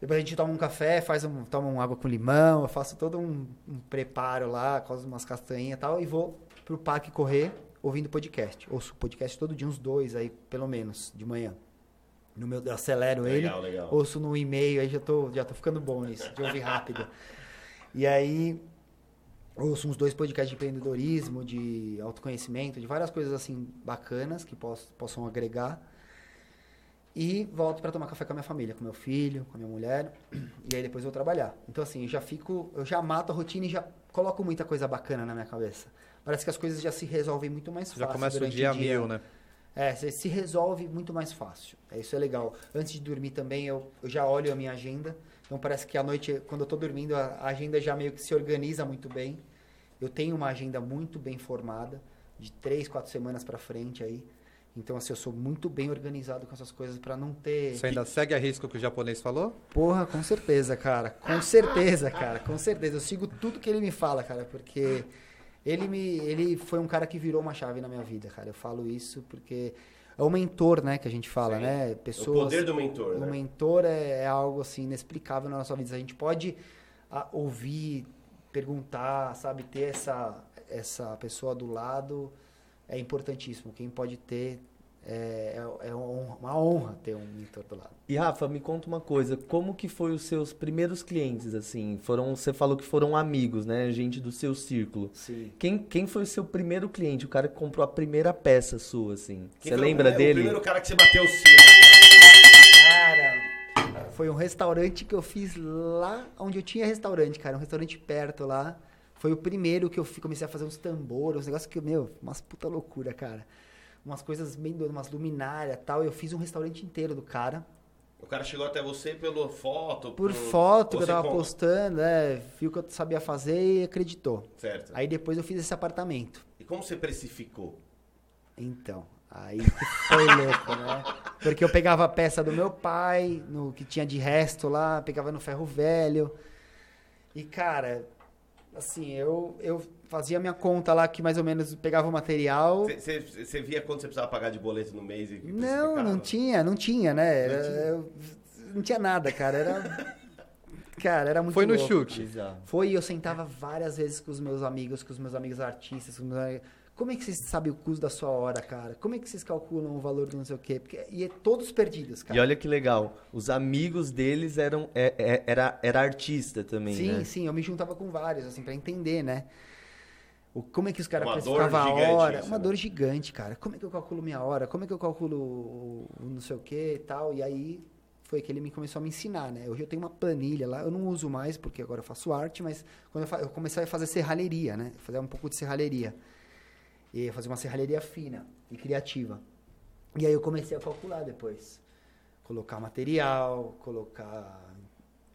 Depois a gente toma um café, faz um, toma uma água com limão, eu faço todo um, um preparo lá, cozo umas castanhas e tal, e vou pro parque correr ouvindo podcast. Ouço podcast todo dia, uns dois aí, pelo menos, de manhã. No meu, eu acelero ele, Legal, legal. ouço no e-mail, aí já tô, já tô ficando bom nisso, de ouvir rápido. E aí, ouço uns dois podcasts de empreendedorismo, de autoconhecimento, de várias coisas assim bacanas que poss, possam agregar. E volto para tomar café com a minha família, com meu filho, com a minha mulher. E aí depois eu vou trabalhar. Então assim, eu já fico, eu já mato a rotina e já coloco muita coisa bacana na minha cabeça. Parece que as coisas já se resolvem muito mais fácil. Já começa o dia a mil, né? É, você se resolve muito mais fácil. É, isso é legal. Antes de dormir também, eu, eu já olho a minha agenda. Então parece que à noite, quando eu tô dormindo, a, a agenda já meio que se organiza muito bem. Eu tenho uma agenda muito bem formada, de três, quatro semanas para frente aí. Então, assim, eu sou muito bem organizado com essas coisas para não ter. Você ainda segue a risco que o japonês falou? Porra, com certeza, cara. Com certeza, cara. Com certeza. Eu sigo tudo que ele me fala, cara, porque ele me ele foi um cara que virou uma chave na minha vida, cara. Eu falo isso porque é o mentor, né, que a gente fala, Sim. né? O Pessoas poder do mentor, o né? mentor é, é algo assim inexplicável na nossa vida. A gente pode ah, ouvir, perguntar, sabe, ter essa essa pessoa do lado é importantíssimo. Quem pode ter é, é, é uma honra ter um mentor do lado. E Rafa, me conta uma coisa, como que foi os seus primeiros clientes, assim? Foram, você falou que foram amigos, né? Gente do seu círculo. Sim. Quem, quem foi o seu primeiro cliente? O cara que comprou a primeira peça sua, assim? Quem Você o lembra primeiro- dele? O primeiro cara que você bateu o sino. Cara, foi um restaurante que eu fiz lá onde eu tinha restaurante, cara. Um restaurante perto lá. Foi o primeiro que eu comecei a fazer uns tambores, uns negócios que, meu, umas puta loucura, cara. Umas coisas bem doidas, umas luminárias e tal. Eu fiz um restaurante inteiro do cara. O cara chegou até você pela foto. Por por- foto que eu tava postando, é, viu que eu sabia fazer e acreditou. Certo. Aí depois eu fiz esse apartamento. E como você precificou? Então, aí foi louco, né? Porque eu pegava a peça do meu pai, no que tinha de resto lá, pegava no ferro velho. E, cara, assim, eu, eu fazia minha conta lá que mais ou menos pegava o material. Você- via quanto você precisava pagar de boleto no mês? E Não, não tinha, não tinha, né? Era- Não tinha? eu- não tinha nada, cara. Era. Cara, era muito Foi no louco. chute. Foi e eu sentava várias vezes com os meus amigos, com os meus amigos artistas. Com os meus amigos- Como é que vocês sabem o custo da sua hora, cara? Como é que vocês calculam o valor do não sei o quê? Porque, e é todos perdidos, cara. E olha que legal, os amigos deles eram é- é- era, era artista também, sim, né? sim, eu me juntava com vários, assim, pra entender, né? O, como é que os caras precificavam a hora? isso, Uma né? dor gigante, cara. Como é que eu calculo minha hora? Como é que eu calculo o o não sei o que e tal? E aí foi que ele me começou a me ensinar, né? Hoje eu tenho uma planilha lá, eu não uso mais porque agora eu faço arte, mas quando eu, fa- eu comecei a fazer serralheria, né? Fazer um pouco de serralheria. E fazer uma serralheria fina e criativa. E aí eu comecei a calcular depois. Colocar material, colocar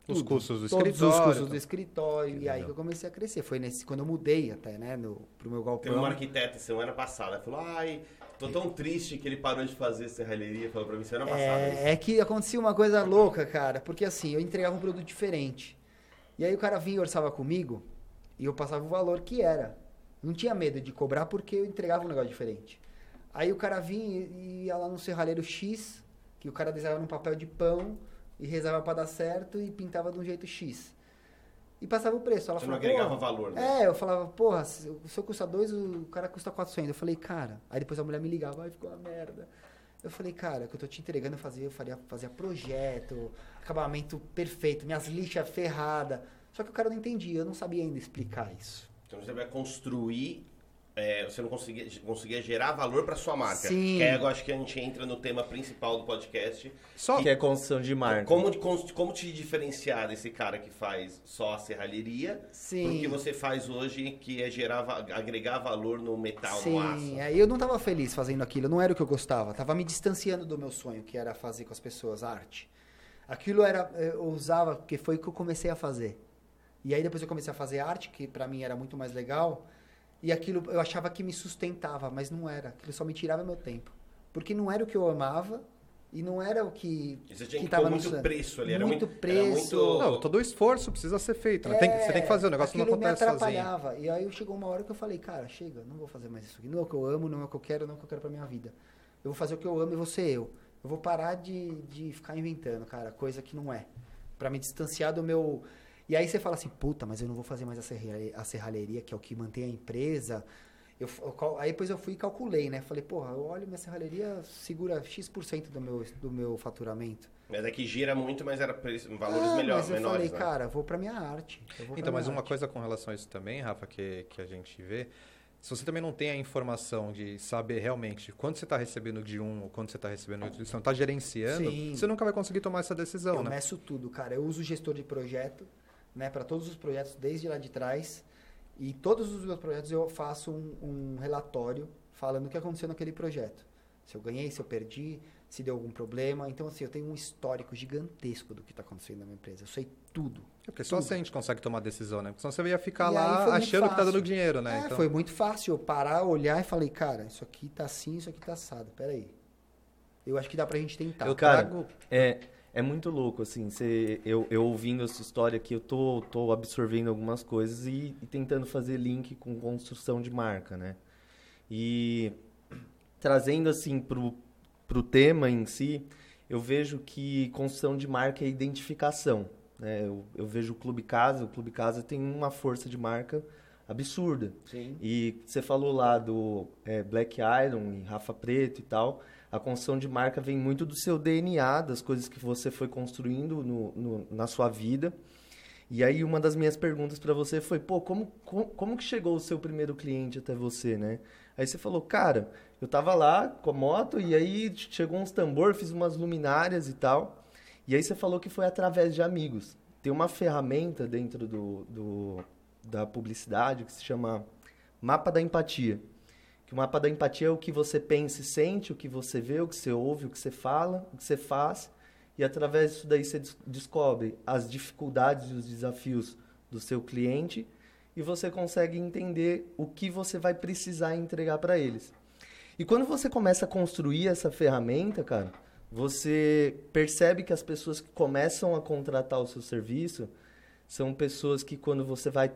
Os tudo. custos do Todos escritório, os custos do escritório. E aí que eu comecei a crescer. Foi nesse quando eu mudei até, né, no, pro meu galpão. Teve um arquiteto semana passada, falou, ai, tô tão triste que ele parou de fazer serralheria, falou pra mim semana passada. isso. É, é que acontecia uma coisa louca, cara, porque assim, eu entregava um produto diferente. E aí o cara vinha e orçava comigo e eu passava o valor que era. Não tinha medo de cobrar porque eu entregava um negócio diferente. Aí o cara vinha e ia lá no serralheiro X, que o cara desenhava num papel de pão e rezava pra dar certo e pintava de um jeito X. E passava o preço. Ela Você não falava, agregava "Porra, valor, né? é, eu falava, porra, se o seu custa dois, o cara custa 400. Eu falei, cara. Aí depois a mulher me ligava, ai, ficou uma merda. Eu falei, cara, o que eu tô te entregando, eu fazia, eu faria, fazia projeto, acabamento perfeito, minhas lixas ferradas. Só que o cara não entendia, eu não sabia ainda explicar isso. Então você vai construir, é, você não conseguia, conseguia gerar valor pra sua marca. Sim. Que aí eu acho que a gente entra no tema principal do podcast. Só Que é construção de marca. Como, como te diferenciar desse cara que faz só a serralheria Sim. que você faz hoje, que é gerar, agregar valor no metal, no aço. Sim, aí eu não tava feliz fazendo aquilo, não era o que eu gostava. Tava me distanciando do meu sonho, que era fazer com as pessoas arte. Aquilo era, eu usava, porque foi o que eu comecei a fazer. E aí depois eu comecei a fazer arte, que pra mim era muito mais legal. E aquilo eu achava que me sustentava, mas não era. Aquilo só me tirava meu tempo. Porque não era o que eu amava e não era o que. Você tinha que, tava pôr no muito sonho. preço ali. Era Muito muito, preço. Era muito... Não, todo o esforço precisa ser feito, né? Tem que- você tem que fazer, o negócio não É, acontece me sozinho. atrapalhava. E aí chegou uma hora que eu falei, cara, chega, não vou fazer mais isso aqui. Não é o que eu amo, não é o que eu quero, não é o que eu quero pra minha vida. Eu vou fazer o que eu amo e vou ser eu. Eu vou parar de, de ficar inventando, cara, coisa que não é. Pra me distanciar do meu. E aí você fala assim, puta, mas eu não vou fazer mais a serralheria, a serralheria que é o que mantém a empresa. Eu, eu aí depois eu fui e calculei, né? Falei, porra, eu olho minha serralheria, segura X% do meu, do meu faturamento. Mas é que gira muito, mas era valores Ah, melhor, mas eu menores. falei, né? cara, vou pra minha arte. eu pra Então, mas uma arte. coisa com relação a isso também, Rafa, que, que a gente vê, se você também não tem a informação de saber realmente quanto você está recebendo de um ou quanto você está recebendo de outro, você não está gerenciando, Sim. você nunca vai conseguir tomar essa decisão, eu né? meço tudo, cara. Eu uso gestor de projeto, né, para todos os projetos desde lá de trás. E todos os meus projetos eu faço um, um relatório falando o que aconteceu naquele projeto. Se eu ganhei, se eu perdi, se deu algum problema. Então, assim, eu tenho um histórico gigantesco do que está acontecendo na minha empresa. Eu sei tudo. É Porque só assim a gente consegue tomar decisão, né? Porque senão você ia ficar E lá achando que tá fácil. dando dinheiro, né? É, então, Foi muito fácil eu parar, olhar e falei, cara, isso aqui tá assim, isso aqui tá assado. Peraí. Eu acho que dá pra gente tentar. Eu Cara, trago... É, é muito louco, assim, você, eu, eu ouvindo essa história aqui, eu tô, tô absorvendo algumas coisas e, e tentando fazer link com construção de marca, né? E trazendo, assim, pro, pro tema em si, eu vejo que construção de marca é identificação, né? Eu, eu vejo o Clube Casa, o Clube Casa tem uma força de marca absurda. Sim. E você falou lá do é, Black Iron e Rafa Preto e tal. A construção de marca vem muito do seu DNA, das coisas que você foi construindo no, no- na sua vida. E aí uma das minhas perguntas para você foi, pô, como, como, como que chegou o seu primeiro cliente até você, né? Aí você falou, cara, eu tava lá com a moto e aí chegou uns tambor, fiz umas luminárias e tal. E aí você falou que foi através de amigos. Tem uma ferramenta dentro do, do, da publicidade que se chama Mapa da Empatia. Que o mapa da empatia é o que você pensa e sente, o que você vê, o que você ouve, o que você fala, o que você faz. E através disso daí você des- descobre as dificuldades e os desafios do seu cliente e você consegue entender o que você vai precisar entregar para eles. E quando você começa a construir essa ferramenta, cara, você percebe que as pessoas que começam a contratar o seu serviço são pessoas que quando você vai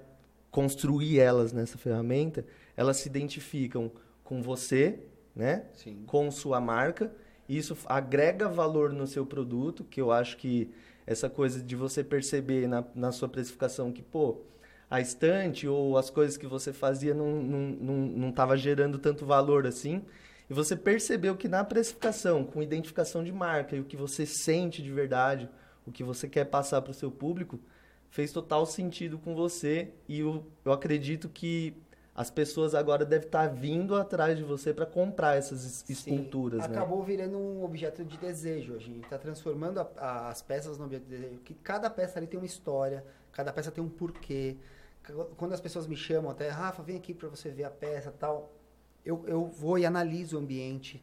construir elas nessa ferramenta, elas se identificam com você, né? Sim. Com sua marca. E isso agrega valor no seu produto, que eu acho que essa coisa de você perceber na, na sua precificação que, pô, a estante ou as coisas que você fazia não estava não, não, não gerando tanto valor assim. E você percebeu que na precificação, com identificação de marca e o que você sente de verdade, o que você quer passar para o seu público, fez total sentido com você. E eu, eu acredito que as pessoas agora devem estar vindo atrás de você para comprar essas es- Sim, esculturas, né? acabou virando um objeto de desejo. A gente está transformando a- a- as peças num objeto de desejo. Que cada peça ali tem uma história, cada peça tem um porquê. Quando as pessoas me chamam até, Rafa, vem aqui para você ver a peça tal, eu, eu vou e analiso o ambiente,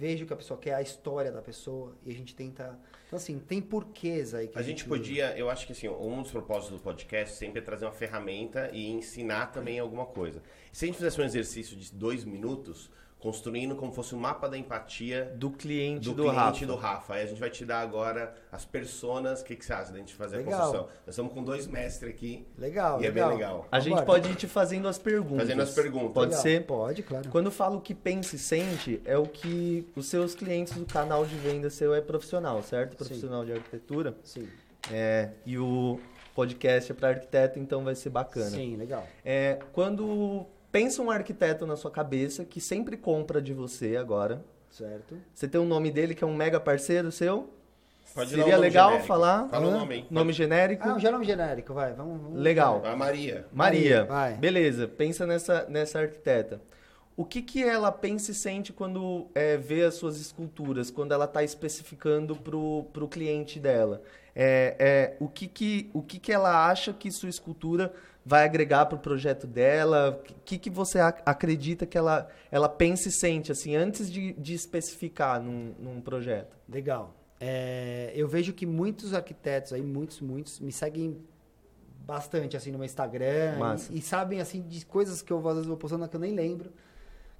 vejo o que a pessoa quer, a história da pessoa, e a gente tenta. Então, assim, tem porquês aí. Que A gente podia, eu acho que assim, um dos propósitos do podcast sempre é trazer uma ferramenta e ensinar também alguma coisa. Se a gente fizesse um exercício de dois minutos, construindo como fosse um mapa da empatia Do cliente do, do, cliente Rafa. do Rafa. Aí a gente vai te dar agora as personas, o que, que você acha da gente fazer Legal. a construção? Nós estamos com dois mestres aqui. Legal, E é bem legal. legal. A gente pode ir te fazendo as perguntas. Fazendo as perguntas. Pode Legal. ser? Pode, claro. Quando eu falo que pensa e sente, é o que os seus clientes do canal de venda seu é profissional, certo? Profissional de arquitetura. Sim, É, e o podcast é para arquiteto, então vai ser bacana. sim, legal. É, quando pensa um arquiteto na sua cabeça que sempre compra de você agora, Certo. você tem um nome dele que é um mega parceiro seu? Pode Seria um legal genérico. falar? Fala o nome aí. Nome genérico? Ah, um já nome genérico, vai. Vamos, vamos Legal. A Maria. Maria. Vai. Beleza, pensa nessa, nessa arquiteta. O que, que ela pensa e sente quando é, vê as suas esculturas, quando ela está especificando para o cliente dela? É, é, o que, que, o que, que ela acha que sua escultura vai agregar para o projeto dela? O que, que você ac- acredita que ela, ela pensa e sente, assim, antes de, de especificar num, num projeto? Legal. É, eu vejo que muitos arquitetos aí, muitos, muitos, me seguem bastante assim no meu Instagram e, e sabem assim de coisas que eu às vezes vou postando que eu nem lembro,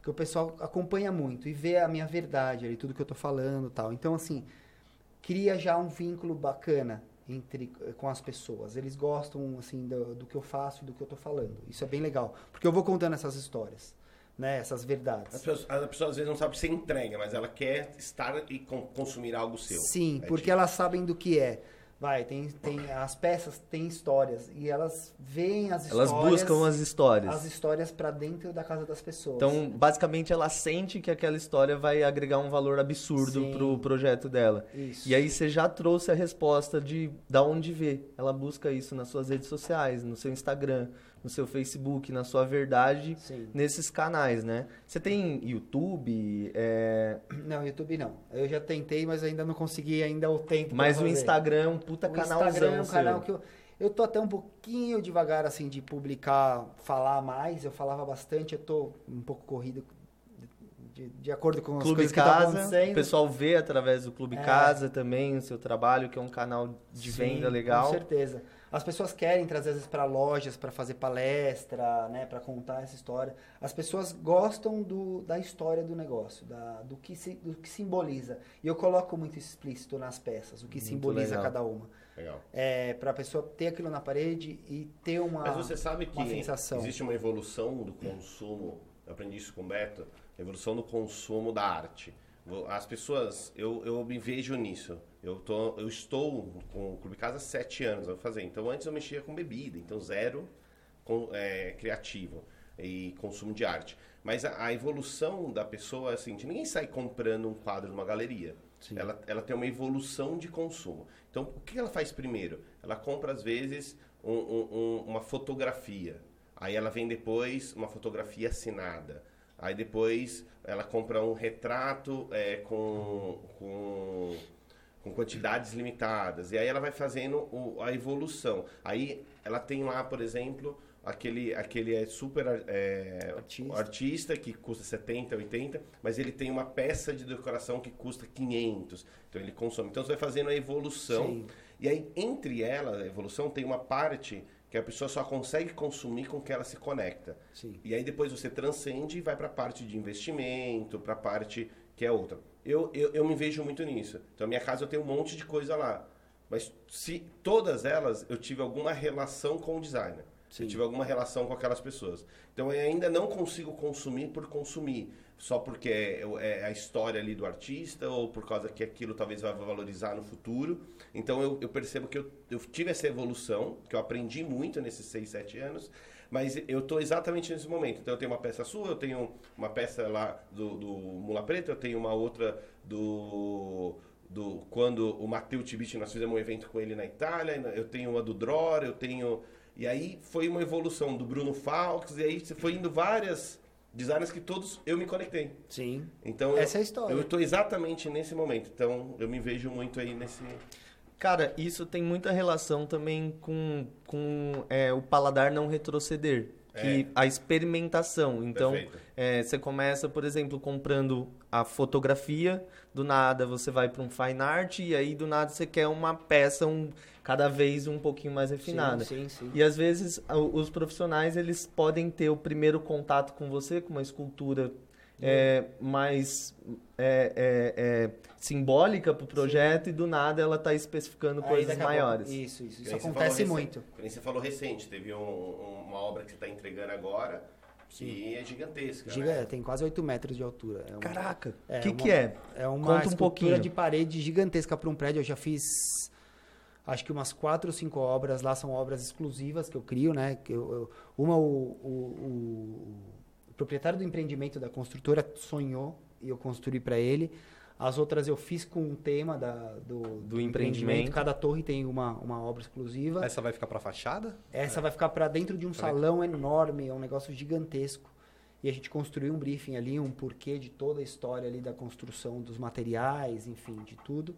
que o pessoal acompanha muito e vê a minha verdade ali, tudo que eu tô falando, tal. Então assim, cria já um vínculo bacana entre com as pessoas. Eles gostam assim do, do que eu faço e do que eu tô falando. Isso é bem legal, porque eu vou contando essas histórias, né, essas verdades. As pessoas, a pessoa às vezes não sabe se entrega, mas ela quer estar e con- consumir algo seu. Sim, É porque tipo- elas sabem do que é. Vai, tem, tem as peças têm histórias e elas veem as Elas histórias. buscam as histórias. as histórias para dentro da casa das pessoas. Então, basicamente, ela sente que aquela história vai agregar um valor absurdo Sim. pro projeto dela. Isso. E aí você já trouxe a resposta de da onde ver. Ela busca isso nas suas redes sociais, no seu Instagram, no seu Facebook, na sua verdade, Sim. nesses canais, né? Você tem YouTube, é, Não, YouTube não. Eu já tentei, mas ainda não consegui ainda o tempo. mas o. Instagram é um puta o canalzão Instagram é um canal que eu eu tô até um pouquinho devagar assim de publicar, falar mais. Eu falava bastante, eu tô um pouco corrido de, de acordo com as Clube coisas que estão Casa, o acontecendo. pessoal vê através do Clube É. Casa também o seu trabalho, que é um canal de Sim, venda legal. Com certeza. As pessoas querem trazer às vezes para lojas, para fazer palestra, né, para contar essa história. As pessoas gostam do, da história do negócio, da, do, que se, do que simboliza. E eu coloco muito explícito nas peças, o que Muito simboliza legal. cada uma. Legal. É, para a pessoa ter aquilo na parede e ter uma, Mas você sabe que sensação. existe uma evolução do consumo, eu aprendi isso com o Beto, evolução do consumo da arte. As pessoas, eu, eu me vejo nisso. Eu, tô, eu estou com o Clube Casa há sete anos a fazer. Então antes eu mexia com bebida, então zero com, é, criativo e consumo de arte. Mas a, a evolução da pessoa é assim, ninguém sai comprando um quadro numa galeria. Ela, ela tem uma evolução de consumo. Então, o que ela faz primeiro? Ela compra, às vezes, um- um- uma fotografia. Aí ela vem depois uma fotografia assinada. Aí depois ela compra um retrato é, com, com, com quantidades limitadas. E aí ela vai fazendo o- a evolução. Aí ela tem lá, por exemplo, aquele, aquele é super é, Artista. artista que custa 70, 80, mas ele tem uma peça de decoração que custa 500. Então ele consome. Então você vai fazendo a evolução. Sim. E aí, entre ela, a evolução, tem uma parte que a pessoa só consegue consumir com que ela se conecta. Sim. E aí depois você transcende e vai para a parte de investimento, para a parte que é outra. Eu, eu, eu me vejo muito nisso. Então, minha casa eu tenho um monte de coisa lá. Mas se todas elas eu tive alguma relação com o designer. Sim. Eu tive alguma relação com aquelas pessoas. Então eu ainda não consigo consumir por consumir. Só porque é, é a história ali do artista ou por causa que aquilo talvez vai valorizar no futuro. Então eu, eu percebo que eu, eu tive essa evolução, que eu aprendi muito nesses 6, 7 anos. Mas eu estou exatamente nesse momento. Então eu tenho uma peça sua, eu tenho uma peça lá do, do Mula Preta, eu tenho uma outra do do quando o Matteo Tibiti nós fizemos um evento com ele na Itália, eu tenho uma do Dror, eu tenho E aí foi uma evolução do Bruno Falks, e aí foi indo várias designers que todos eu me conectei. Sim. Então Essa eu, é a história. Eu estou exatamente nesse momento. Então eu me vejo muito aí nesse. Cara, isso tem muita relação também com, com é, o paladar não retroceder. Que É. a experimentação. Então, é, você começa, por exemplo, comprando a fotografia, do nada você vai para um fine art, e aí do nada você quer uma peça um, cada vez um pouquinho mais refinada. Sim, sim, sim. E às vezes os profissionais eles podem ter o primeiro contato com você com uma escultura é, mais é, é, é, simbólica para o projeto e do nada ela está especificando Aí coisas maiores. Isso, isso. Isso acontece muito. recente- que nem você falou recente, teve um- um- uma obra que você está entregando agora que é gigantesca. Giga, né? tem quase 8 metros de altura. É uma- Caraca, o É, que, uma- que é? É uma Conta um pouquinho. de parede gigantesca para um prédio. Eu já fiz acho que umas quatro ou cinco obras lá são obras exclusivas que eu crio, né? Que eu, eu- uma o- o proprietário do empreendimento da construtora sonhou e eu construí para ele. As outras eu fiz com um tema da, do, do empreendimento. Cada torre tem uma, uma obra exclusiva. Essa vai ficar pra fachada? Essa vai ficar para dentro de um salão enorme, é um negócio gigantesco. E a gente construiu um briefing ali, um porquê de toda a história ali da construção dos materiais, enfim, de tudo.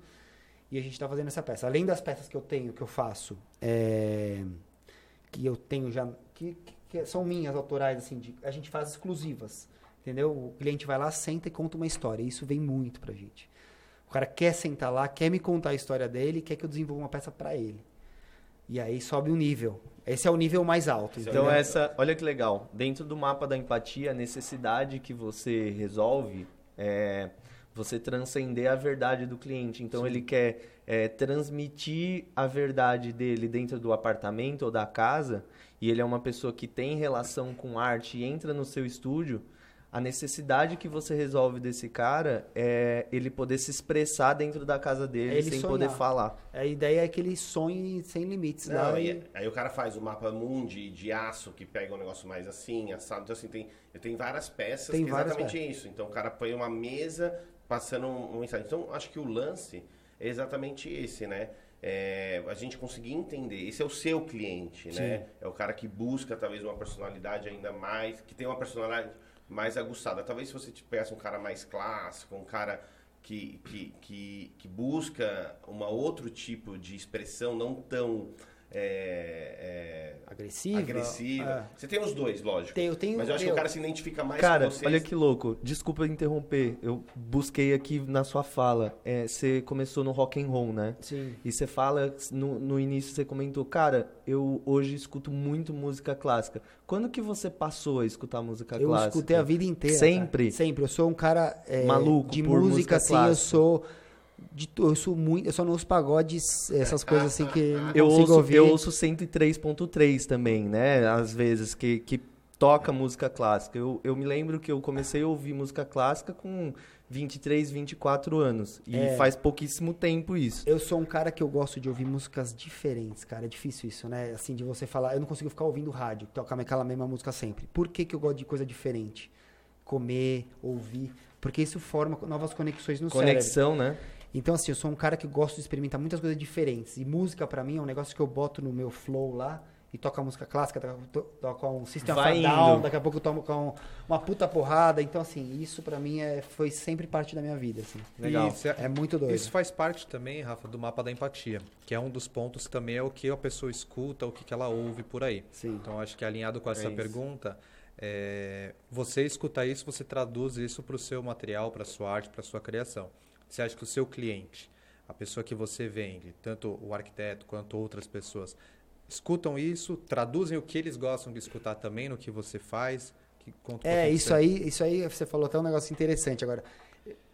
E a gente está fazendo essa peça. Além das peças que eu tenho, que eu faço, é, que eu tenho já, que, que- que são minhas autorais, assim, de- a gente faz exclusivas, entendeu? O cliente vai lá, senta e conta uma história. Isso vem muito pra gente. O cara quer sentar lá, quer me contar a história dele, quer que eu desenvolva uma peça para ele. E aí sobe o nível. Esse é o nível mais alto. É Então essa, olha que legal. Dentro do mapa da empatia, a necessidade que você resolve é você transcender a verdade do cliente. Então ele quer é, transmitir a verdade dele dentro do apartamento ou da casa, e ele é uma pessoa que tem relação com arte e entra no seu estúdio. A necessidade que você resolve desse cara é ele poder se expressar dentro da casa dele É ele sem sonhar. poder falar. A ideia é que ele sonhe sem limites. Não, lá, aí, aí o cara faz o mapa mundi de aço que pega um negócio mais assim, assado. Então, assim, tem, eu tenho várias peças Tem que é várias exatamente isso. Então, o cara põe uma mesa passando um, um mensagem. Então, acho que o lance é exatamente esse, né? É, a gente conseguir entender. Esse é o seu cliente, né? É o cara que busca, talvez, uma personalidade ainda mais, que tem uma personalidade mais aguçada. Talvez se você te pegasse um cara mais clássico, um cara que, que, que, que busca uma outro tipo de expressão, não tão é, é, Agressiva. agressiva. É. Você tem os dois, lógico. Eu tenho- mas eu acho que eu- o cara se identifica mais Cara, com você. olha que louco. Desculpa interromper. Eu busquei aqui na sua fala. É, você começou no rock and roll, né? Sim. E você fala, no, no início você comentou, cara, eu hoje escuto muito música clássica. Quando que você passou a escutar música Eu clássica? escutei a vida inteira. Sempre? cara. Sempre. Eu sou um cara é, Maluco de por música, música assim, eu clássica. sou. De, eu sou muito. Eu só não ouço pagodes, essas coisas assim que não Eu ouço, ouvir. eu ouço 103.3 também, né? Às vezes, que, que toca música clássica. Eu, eu me lembro que eu comecei a ouvir música clássica com 23, 24 anos. E É. faz pouquíssimo tempo isso. Eu sou um cara que eu gosto de ouvir músicas diferentes, cara. É difícil isso, né? Assim, de você falar. Eu não consigo ficar ouvindo rádio, tocar aquela mesma música sempre. Por que, que eu gosto de coisa diferente? Comer, ouvir. Porque isso forma novas conexões no cérebro. Conexão, né? Então, assim, eu sou um cara que gosto de experimentar muitas coisas diferentes. E música, pra mim, é um negócio que eu boto no meu flow lá e toca música clássica, toca, um System of a Vai Down, daqui a pouco eu tomo com uma puta porrada. Então, assim, isso pra mim é, foi sempre parte da minha vida, assim. Legal. Isso, É muito doido. Isso faz parte também, Rafa, do mapa da empatia, que é um dos pontos que também é o que a pessoa escuta, o que que ela ouve por aí. Sim. Então, acho que alinhado com essa isso. pergunta, é, você escuta isso, você traduz isso para o seu material, para sua arte, para sua criação. Você acha que o seu cliente, a pessoa que você vende, tanto o arquiteto quanto outras pessoas, escutam isso, traduzem o que eles gostam de escutar também no que você faz? Que, É, isso pra- aí, isso aí você falou até um negócio interessante agora.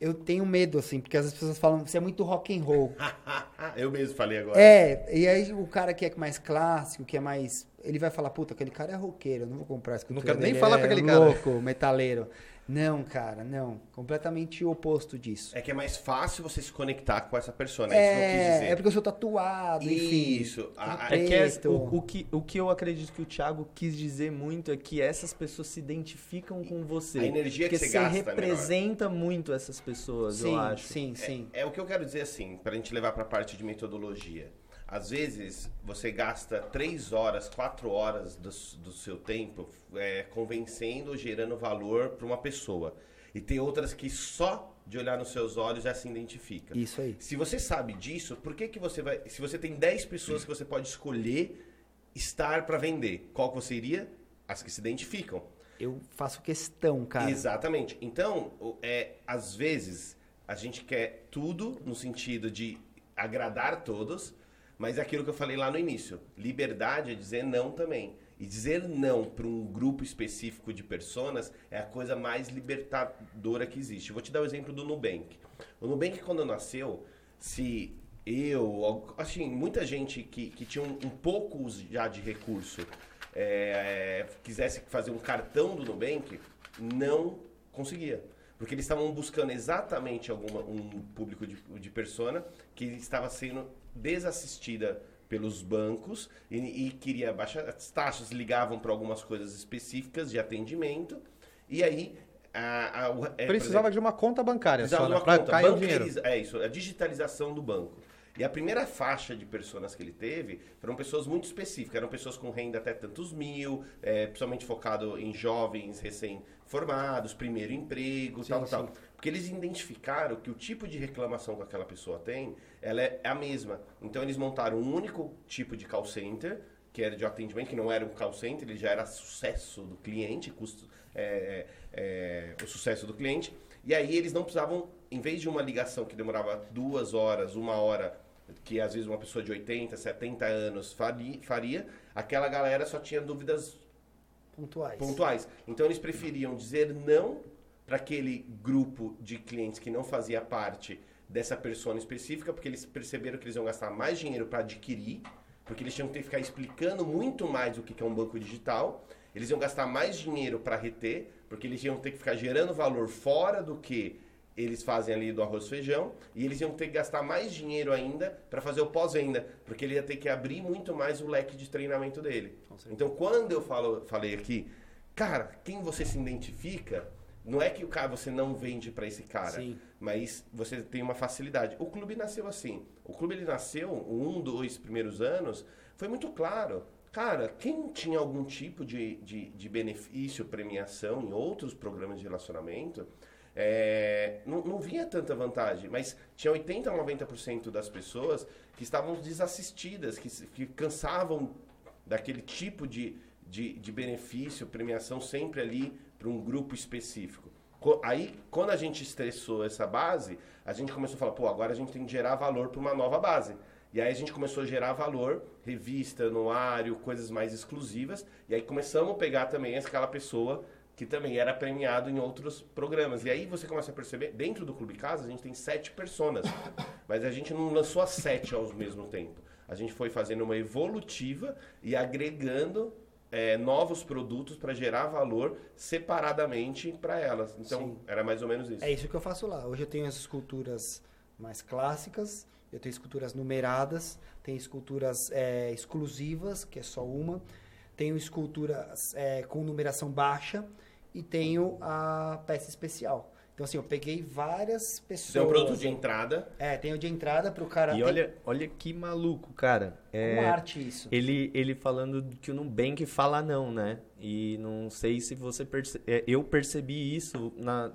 Eu tenho medo, assim, porque as pessoas falam, você é muito rock and roll. eu mesmo falei agora. É, e aí o cara que é mais clássico, que é mais. Ele vai falar, puta, aquele cara é roqueiro, eu não vou comprar essa Não quero nem dele, falar é com aquele cara." louco, metaleiro. Não, cara, não. Completamente o oposto disso. É que é mais fácil você se conectar com essa pessoa, né? Isso que eu quis É, dizer. é porque eu sou tatuado, enfim. Isso. A- É que é- o, o que, o que eu acredito que o Thiago quis dizer muito é que essas pessoas se identificam com você. A energia que você gasta é representa muito essas pessoas, Sim, eu acho. sim, sim. É o que eu quero dizer assim, pra gente levar pra parte de metodologia. Às vezes você gasta três horas, quatro horas do, do seu tempo é, convencendo, gerando valor para uma pessoa. E tem outras que só de olhar nos seus olhos já se identifica. Isso aí. Se você sabe disso, por que, que você vai. Se você tem 10 pessoas que você pode escolher estar para vender, qual que você iria? As que se identificam. Eu faço questão, cara. Exatamente. Então, é, às vezes, a gente quer tudo no sentido de agradar todos, mas é aquilo que eu falei lá no início. Liberdade é dizer não também. E dizer não para um grupo específico de personas é a coisa mais libertadora que existe. Vou te dar o exemplo do Nubank. O Nubank, quando nasceu, se eu, assim, muita gente que, que tinha um, um pouco já de recurso é, quisesse fazer um cartão do Nubank, não conseguia. Porque eles estavam buscando exatamente alguma, um público de, de persona que estava sendo desassistida pelos bancos e, e queria baixar as taxas, ligavam para algumas coisas específicas de atendimento. E aí. A, a, é, Precisava exemplo, de uma conta bancária Precisava só, de né? uma conta. cair o dinheiro. Bancariza- É isso, a digitalização do banco. E a primeira faixa de pessoas que ele teve foram pessoas muito específicas. Eram pessoas com renda até tantos mil, é, principalmente focado em jovens recém-formados, primeiro emprego, Sim, tal, sim. tal. Porque eles identificaram que o tipo de reclamação que aquela pessoa tem, ela é a mesma. Então eles montaram um único tipo de call center, que era de atendimento, que não era um call center, ele já era sucesso do cliente, custo, é, é, o sucesso do cliente. E aí eles não precisavam, em vez de uma ligação que demorava duas horas, uma hora, que às vezes uma pessoa de 80, 70 anos faria, faria aquela galera só tinha dúvidas Pontuais. pontuais. Então eles preferiam dizer não para aquele grupo de clientes que não fazia parte dessa persona específica, porque eles perceberam que eles iam gastar mais dinheiro para adquirir, porque eles tinham que ter que ficar explicando muito mais o que que é um banco digital. Eles iam gastar mais dinheiro para reter, porque eles iam ter que ficar gerando valor fora do que eles fazem ali do arroz e feijão, e eles iam ter que gastar mais dinheiro ainda para fazer o pós-venda, porque ele ia ter que abrir muito mais o leque de treinamento dele. Então, quando eu falo, falei aqui, cara, quem você se identifica, não é que o cara você não vende para esse cara, Sim. Mas você tem uma facilidade. O clube nasceu assim. O clube ele nasceu um, dois primeiros anos, foi muito claro. Cara, quem tinha algum tipo de, de, de benefício, premiação em outros programas de relacionamento, é, não, não via tanta vantagem, mas tinha 80% a 90% das pessoas que estavam desassistidas, que, que cansavam daquele tipo de, de, de benefício, premiação sempre ali para um grupo específico. Aí, quando a gente estressou essa base, a gente começou a falar, pô, agora a gente tem que gerar valor para uma nova base. E aí a gente começou a gerar valor, revista, anuário, coisas mais exclusivas. E aí começamos a pegar também aquela pessoa que também era premiado em outros programas. E aí você começa a perceber, dentro do Clube Casa, a gente tem sete personas. Mas a gente não lançou as sete ao mesmo tempo. A gente foi fazendo uma evolutiva e agregando é, novos produtos para gerar valor separadamente para elas. Então, Sim. era mais ou menos isso. É isso que eu faço lá. Hoje eu tenho as esculturas mais clássicas, eu tenho esculturas numeradas, tenho esculturas é, exclusivas, que é só uma, tenho esculturas é, com numeração baixa e tenho a peça especial. Então, assim, eu peguei várias pessoas. Tem um produto de entrada. É, tenho de entrada para o cara. E tem- olha, olha que maluco, cara. É, Como arte isso. Ele, ele falando que o Nubank fala não, né? E não sei se você perce... é, Eu percebi isso na,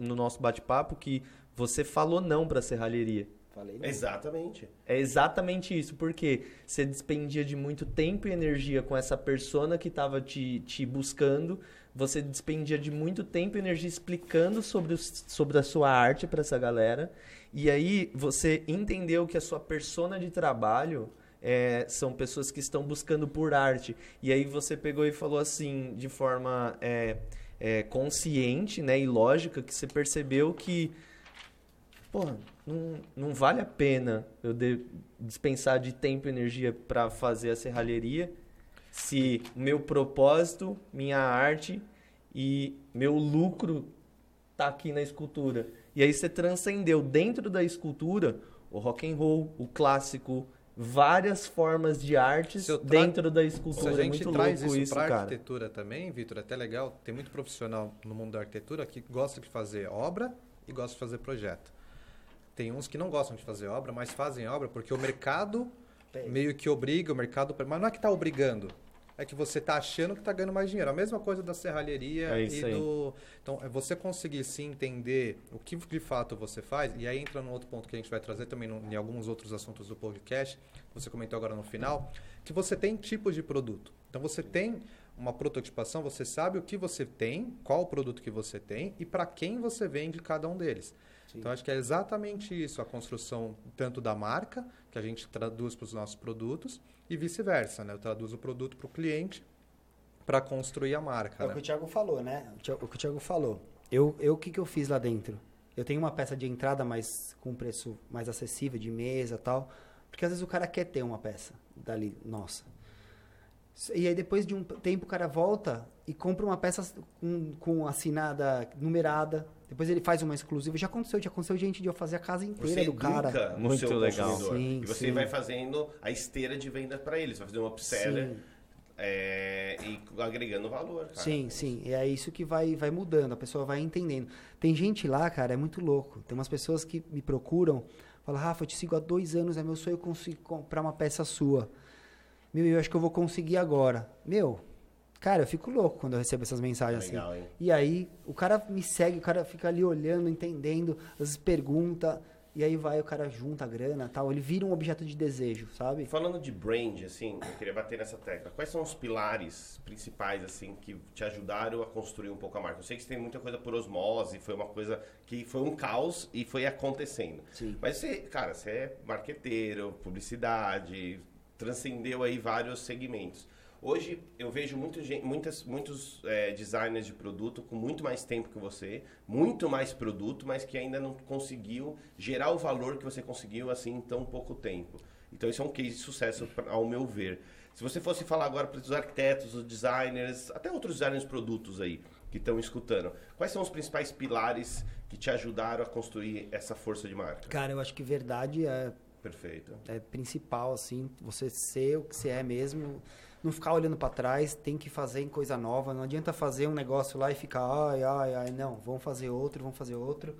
no nosso bate-papo, que você falou não pra serralheria. Falei, não. Exatamente. É exatamente isso, porque você despendia de muito tempo e energia com essa persona que estava te, te buscando, você despendia de muito tempo e energia explicando sobre, os, sobre a sua arte para essa galera, e aí você entendeu que a sua persona de trabalho é, são pessoas que estão buscando por arte, e aí você pegou e falou assim, de forma é, é, consciente né, e lógica, que você percebeu que porra, não, não vale a pena eu de- dispensar de tempo e energia para fazer a serralheria se o meu propósito, minha arte e meu lucro tá aqui na escultura. E aí você transcendeu dentro da escultura o rock and roll, o clássico, várias formas de artes tra- dentro da Se a escultura. É gente muito traz louco isso, para arquitetura também, Vitor, é até legal. Tem muito profissional no mundo da arquitetura que gosta de fazer obra e gosta de fazer projeto. Tem uns que não gostam de fazer obra, mas fazem obra porque o mercado meio que obriga o mercado, mas não é que tá obrigando. É que você tá achando que tá ganhando mais dinheiro. A mesma coisa da serralheria É e aí. do. Então, é você conseguir se entender o que de fato você faz, e aí entra num outro ponto que a gente vai trazer também no- em alguns outros assuntos do podcast, você comentou agora no final, que você tem tipos de produto. Então você tem uma prototipação, você sabe o que você tem, qual o produto que você tem e para quem você vende cada um deles. Então acho que é exatamente isso a construção tanto da marca, que a gente traduz para os nossos produtos, e vice-versa, né? Eu traduzo o produto para o cliente para construir a marca. É o né? que o Thiago falou, né? O O que o Thiago falou. Eu, eu, o que, que eu fiz lá dentro? Eu tenho uma peça de entrada mais com preço mais acessível, de mesa tal. Porque às vezes o cara quer ter uma peça dali, nossa. E aí depois de um tempo o cara volta e compra uma peça com, com assinada, numerada. Depois ele faz uma exclusiva. Já aconteceu, já aconteceu gente de eu fazer a casa inteira Você do cara. Muito seu legal. Sim, e você sim. vai fazendo a esteira de venda para eles. Vai fazer uma upseller é, e agregando valor, cara. Sim, sim. E é isso que vai, vai mudando, a pessoa vai entendendo. Tem gente lá, cara, é muito louco. Tem umas pessoas que me procuram, falam, Rafa, eu te sigo há dois anos, é meu sonho conseguir comprar uma peça sua. Meu, eu acho que eu vou conseguir agora. Meu, cara, eu fico louco quando eu recebo essas mensagens Legal, assim. hein? E aí, o cara me segue, o cara fica ali olhando, entendendo, às vezes pergunta, e aí vai, o cara junta a grana tal. Ele vira um objeto de desejo, sabe? falando de brand, assim, eu queria bater nessa tecla. Quais são os pilares principais, assim, que te ajudaram a construir um pouco a marca? Eu sei que você tem muita coisa por osmose, foi uma coisa que foi um caos e foi acontecendo. Sim. Mas você, cara, você é marqueteiro, publicidade, transcendeu aí vários segmentos. Hoje eu vejo muito muitas, muitos é, designers de produto com muito mais tempo que você, muito mais produto, mas que ainda não conseguiu gerar o valor que você conseguiu assim em tão pouco tempo. Então isso é um case de sucesso ao meu ver. Se você fosse falar agora para os arquitetos, os designers, até outros designers de produtos aí que estão escutando, quais são os principais pilares que te ajudaram a construir essa força de marca? Cara, eu acho que verdade é Perfeito. é principal, assim, você ser o que você é mesmo, não ficar olhando para trás, tem que fazer em coisa nova, não adianta fazer um negócio lá e ficar, ai, ai, ai, não, vamos fazer outro, vamos fazer outro.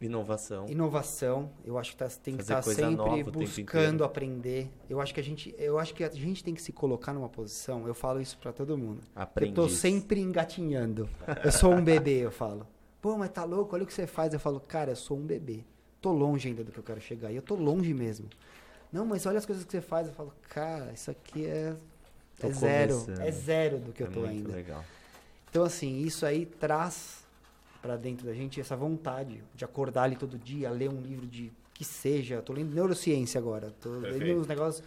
Inovação. Inovação, eu acho que tá, tem que Fazer estar coisa sempre nova buscando aprender. Eu acho que a gente, eu acho que a gente tem que se colocar numa posição, eu falo isso para todo mundo. Eu tô Aprendiz. sempre engatinhando. Eu sou um bebê, eu falo. Pô, mas tá louco, olha o que você faz. Eu falo, cara, eu sou um bebê. Tô longe ainda do que eu quero chegar. E eu tô longe mesmo. Não, mas olha as coisas que você faz. Eu falo, cara, isso aqui é, Tô é zero. É zero do que eu É tô muito ainda. legal. Então, assim, isso aí traz pra dentro da gente essa vontade de acordar ali todo dia, ler um livro de que seja. Tô lendo neurociência agora. Tô Perfeito. lendo uns negócios,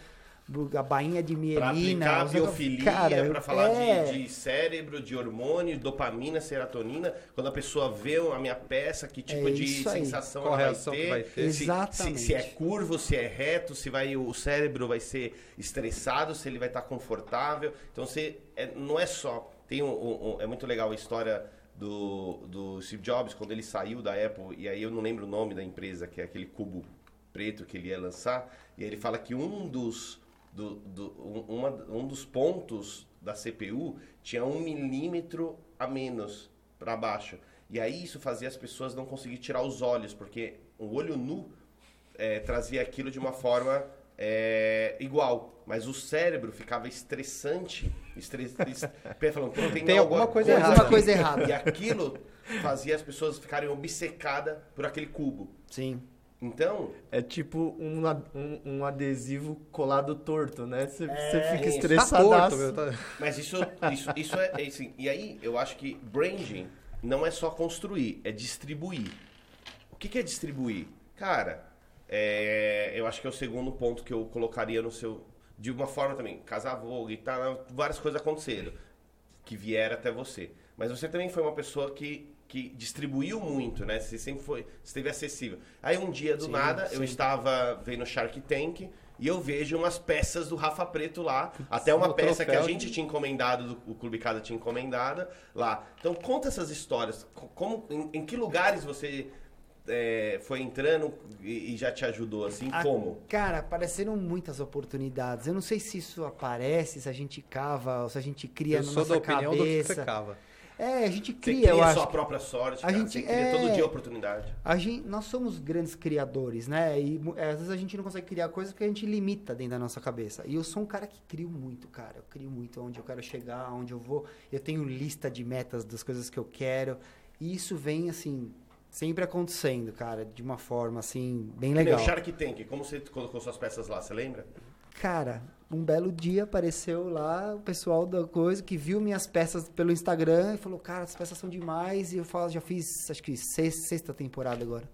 a bainha de Pra mielina. aplicar a os negócios- biofilia, Cara, pra falar é, de, de cérebro, de hormônio, dopamina, serotonina. Quando a pessoa vê a minha peça, que tipo É de sensação Qual ela vai reação ter. que vai ter. Se, Exatamente. Se, se é curvo, se é reto, se vai, o cérebro vai ser estressado, se ele vai estar confortável. Então você é- não é só. Tem um, um- um- é muito legal a história do, do Steve Jobs, quando ele saiu da Apple, e aí eu não lembro o nome da empresa, que é aquele cubo preto que ele ia lançar, e aí ele fala que um dos, do, do- um, uma- um dos pontos da CPU tinha um milímetro a menos para baixo. E aí isso fazia as pessoas não conseguir tirar os olhos, porque o olho nu é, trazia aquilo de uma forma é, igual. Mas o cérebro ficava estressante. Estres, est- falando, "Pô, tem, Tem algo- alguma coisa alguma errada. coisa errada. E aquilo fazia as pessoas ficarem obcecadas por aquele cubo. Sim. Então, É tipo um, um, um adesivo colado torto, né? Você você fica isso. Tá. Tá... Mas isso, isso, isso é, é assim. E aí, eu acho que branding não é só construir, é distribuir. O que, que é distribuir? Cara, é, eu acho que é o segundo ponto que eu colocaria no seu. De uma forma também, casar Vogue e tal, várias coisas aconteceram que vieram até você. Mas você também foi uma pessoa que, que distribuiu muito, né? Você sempre foi, esteve acessível. Aí um dia, do Sim, nada, eu sim. estava vendo Shark Tank e eu vejo umas peças do Rafa Preto lá. Até uma peça que a gente tinha encomendado, do, o Clube Cada tinha encomendado lá. Então conta essas histórias. Co- Como, em, em que lugares você é, foi entrando e, e já te ajudou, assim? A- Como? Cara, apareceram muitas oportunidades. Eu não sei se isso aparece, se a gente cava, ou se a gente cria Eu na sou nossa da opinião do que cabeça. você cava. É, a gente Você cria, cria eu a acho. sua própria sorte, A cara. gente- Você cria é- todo dia oportunidade. A gente, nós somos grandes criadores, né? E é, às vezes a gente não consegue criar coisas que a gente limita dentro da nossa cabeça. E eu sou um cara que crio muito, cara. Eu crio muito onde eu quero chegar, onde eu vou. Eu tenho lista de metas das coisas que eu quero. E isso vem, assim, sempre acontecendo, cara, de uma forma, assim, bem legal. O Shark Tank, como você colocou suas peças lá, você lembra? Cara, um belo dia apareceu lá o pessoal da coisa que viu minhas peças pelo Instagram e falou, cara, as peças são demais. E eu falo, já fiz, acho que seis- sexta temporada agora.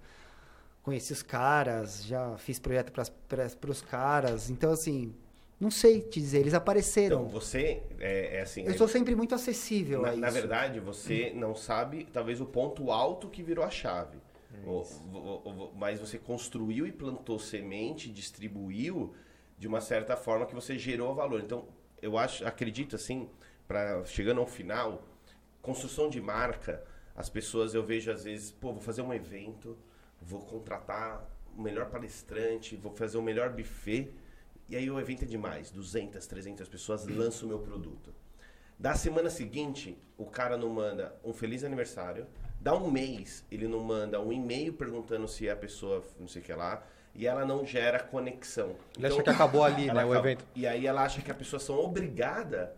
Conheci os caras, já fiz projeto para os caras. Então, assim, não sei te dizer, eles apareceram. Então, você é, é assim. eu é- sou sempre muito acessível na, na verdade, você não sabe, talvez, o ponto alto que virou a chave. É O- o- o- mas você construiu e plantou semente, distribuiu de uma certa forma que você gerou valor. Então, eu acho, acredito assim, para chegando ao final, construção de marca, as pessoas eu vejo às vezes, pô, vou fazer um evento, vou contratar o melhor palestrante, vou fazer o melhor buffet, e aí o evento é demais, 200, 300 pessoas lançam o meu produto. Da semana seguinte, o cara não manda um feliz aniversário. Dá um mês, ele não manda um e-mail perguntando se a pessoa não sei o que lá. E ela não gera conexão. Ele acha que acabou ali, ela né, o acaba- evento. E aí ela acha que as pessoas são obrigadas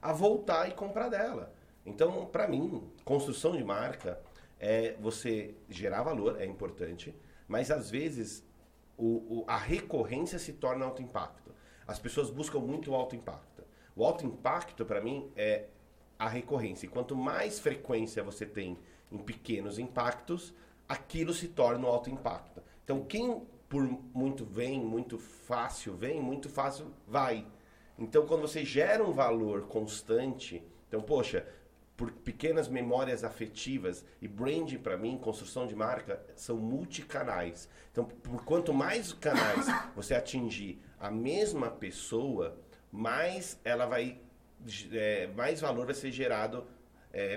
a voltar e comprar dela. Então, para mim, construção de marca é você gerar valor, é importante. Mas às vezes o- o- a recorrência se torna alto impacto. As pessoas buscam muito alto impacto. O alto impacto, para mim, é a recorrência. E quanto mais frequência você tem em pequenos impactos, aquilo se torna o alto impacto. Então, quem por muito vem, muito fácil vem, muito fácil vai. Então, quando você gera um valor constante, então, poxa, por pequenas memórias afetivas e branding para mim, construção de marca, são multicanais. Então, por quanto mais canais você atingir a mesma pessoa, mais ela vai, é, mais valor vai ser gerado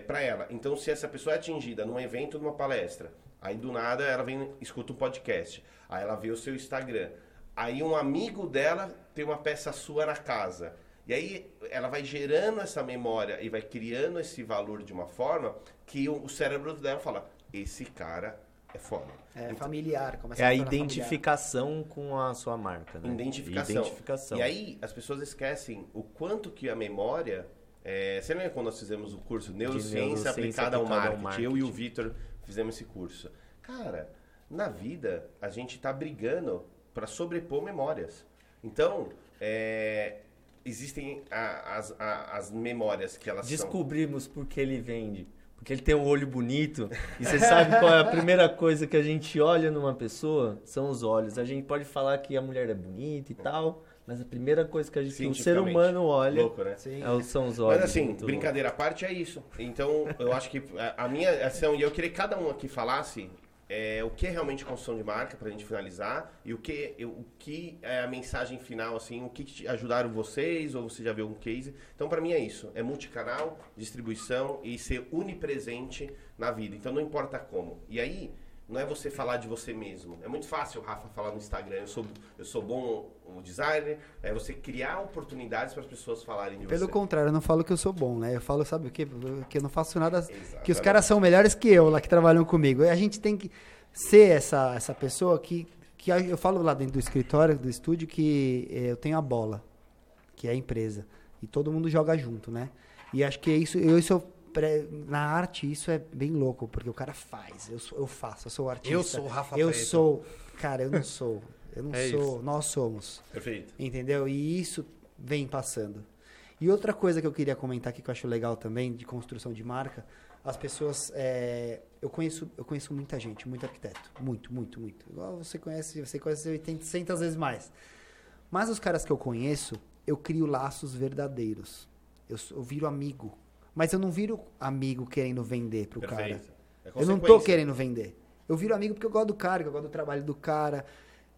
para ela. Então, se essa pessoa é atingida num evento, numa palestra, aí do nada ela vem, escuta um podcast, aí ela vê o seu Instagram, aí um amigo dela tem uma peça sua na casa. E aí ela vai gerando essa memória e vai criando esse valor de uma forma que o, o cérebro dela fala: esse cara é foda. É familiar. Começa É a tornar familiar. identificação com a sua marca, né? Identificação. Identificação. E aí as pessoas esquecem o quanto que a memória. É, você lembra quando nós fizemos o curso Neurociência, neurociência aplicada, ao, aplicada ao marketing? Eu e o marketing. Vitor fizemos esse curso. Cara, na vida a gente tá brigando para sobrepor memórias. Então, é, existem a- as, a- as memórias que elas são. Descobrimos por que ele vende. Porque ele tem um olho bonito. E você sabe qual é a primeira coisa que a gente olha numa pessoa? São os olhos. A gente pode falar que a mulher é bonita e tal, mas a primeira coisa que, a gente, que o ser humano olha Louco, né? É o- são os olhos. Mas assim, brincadeira à parte é isso. Então, eu acho que a, a minha ação, e eu queria que cada um aqui falasse é, o que é realmente construção de marca, pra gente finalizar, e o que, o que é a mensagem final, assim, o que te ajudaram vocês, ou você já viu um case. Então, pra mim é isso. É multicanal, distribuição e ser unipresente na vida. Então, não importa como. E aí, não é você falar de você mesmo. É muito fácil, Rafa, falar no Instagram. Eu sou, eu sou bom o designer. É você criar oportunidades para as pessoas falarem de Pelo você. contrário, eu não falo que eu sou bom, né? Eu falo, sabe o quê? Que eu não faço nada. Que os Exatamente. caras são melhores que eu lá que trabalham comigo. E a gente tem que ser essa, essa pessoa que, que eu falo lá dentro do escritório, do estúdio, que eh, eu tenho a bola, que é a empresa. E todo mundo joga junto, né? E acho que isso, eu, isso eu na arte isso é bem louco, porque o cara faz, eu, sou- eu faço, eu sou artista. Eu sou o Rafa Eu Preto. sou, cara, eu não sou. Eu não É sou, isso. nós somos. Perfeito. Entendeu? E isso vem passando. E outra coisa que eu queria comentar aqui que eu acho legal também, de construção de marca, as pessoas. é, eu, conheço, eu conheço muita gente, muito arquiteto. Muito, muito, muito. Igual você conhece, você conhece 800 vezes mais. Mas os caras que eu conheço, eu crio laços verdadeiros. Eu, eu viro amigo. Mas eu não viro amigo querendo vender pro cara. Perfeito. É Eu não tô querendo vender. Eu viro amigo porque eu gosto do cara, eu gosto do trabalho do cara.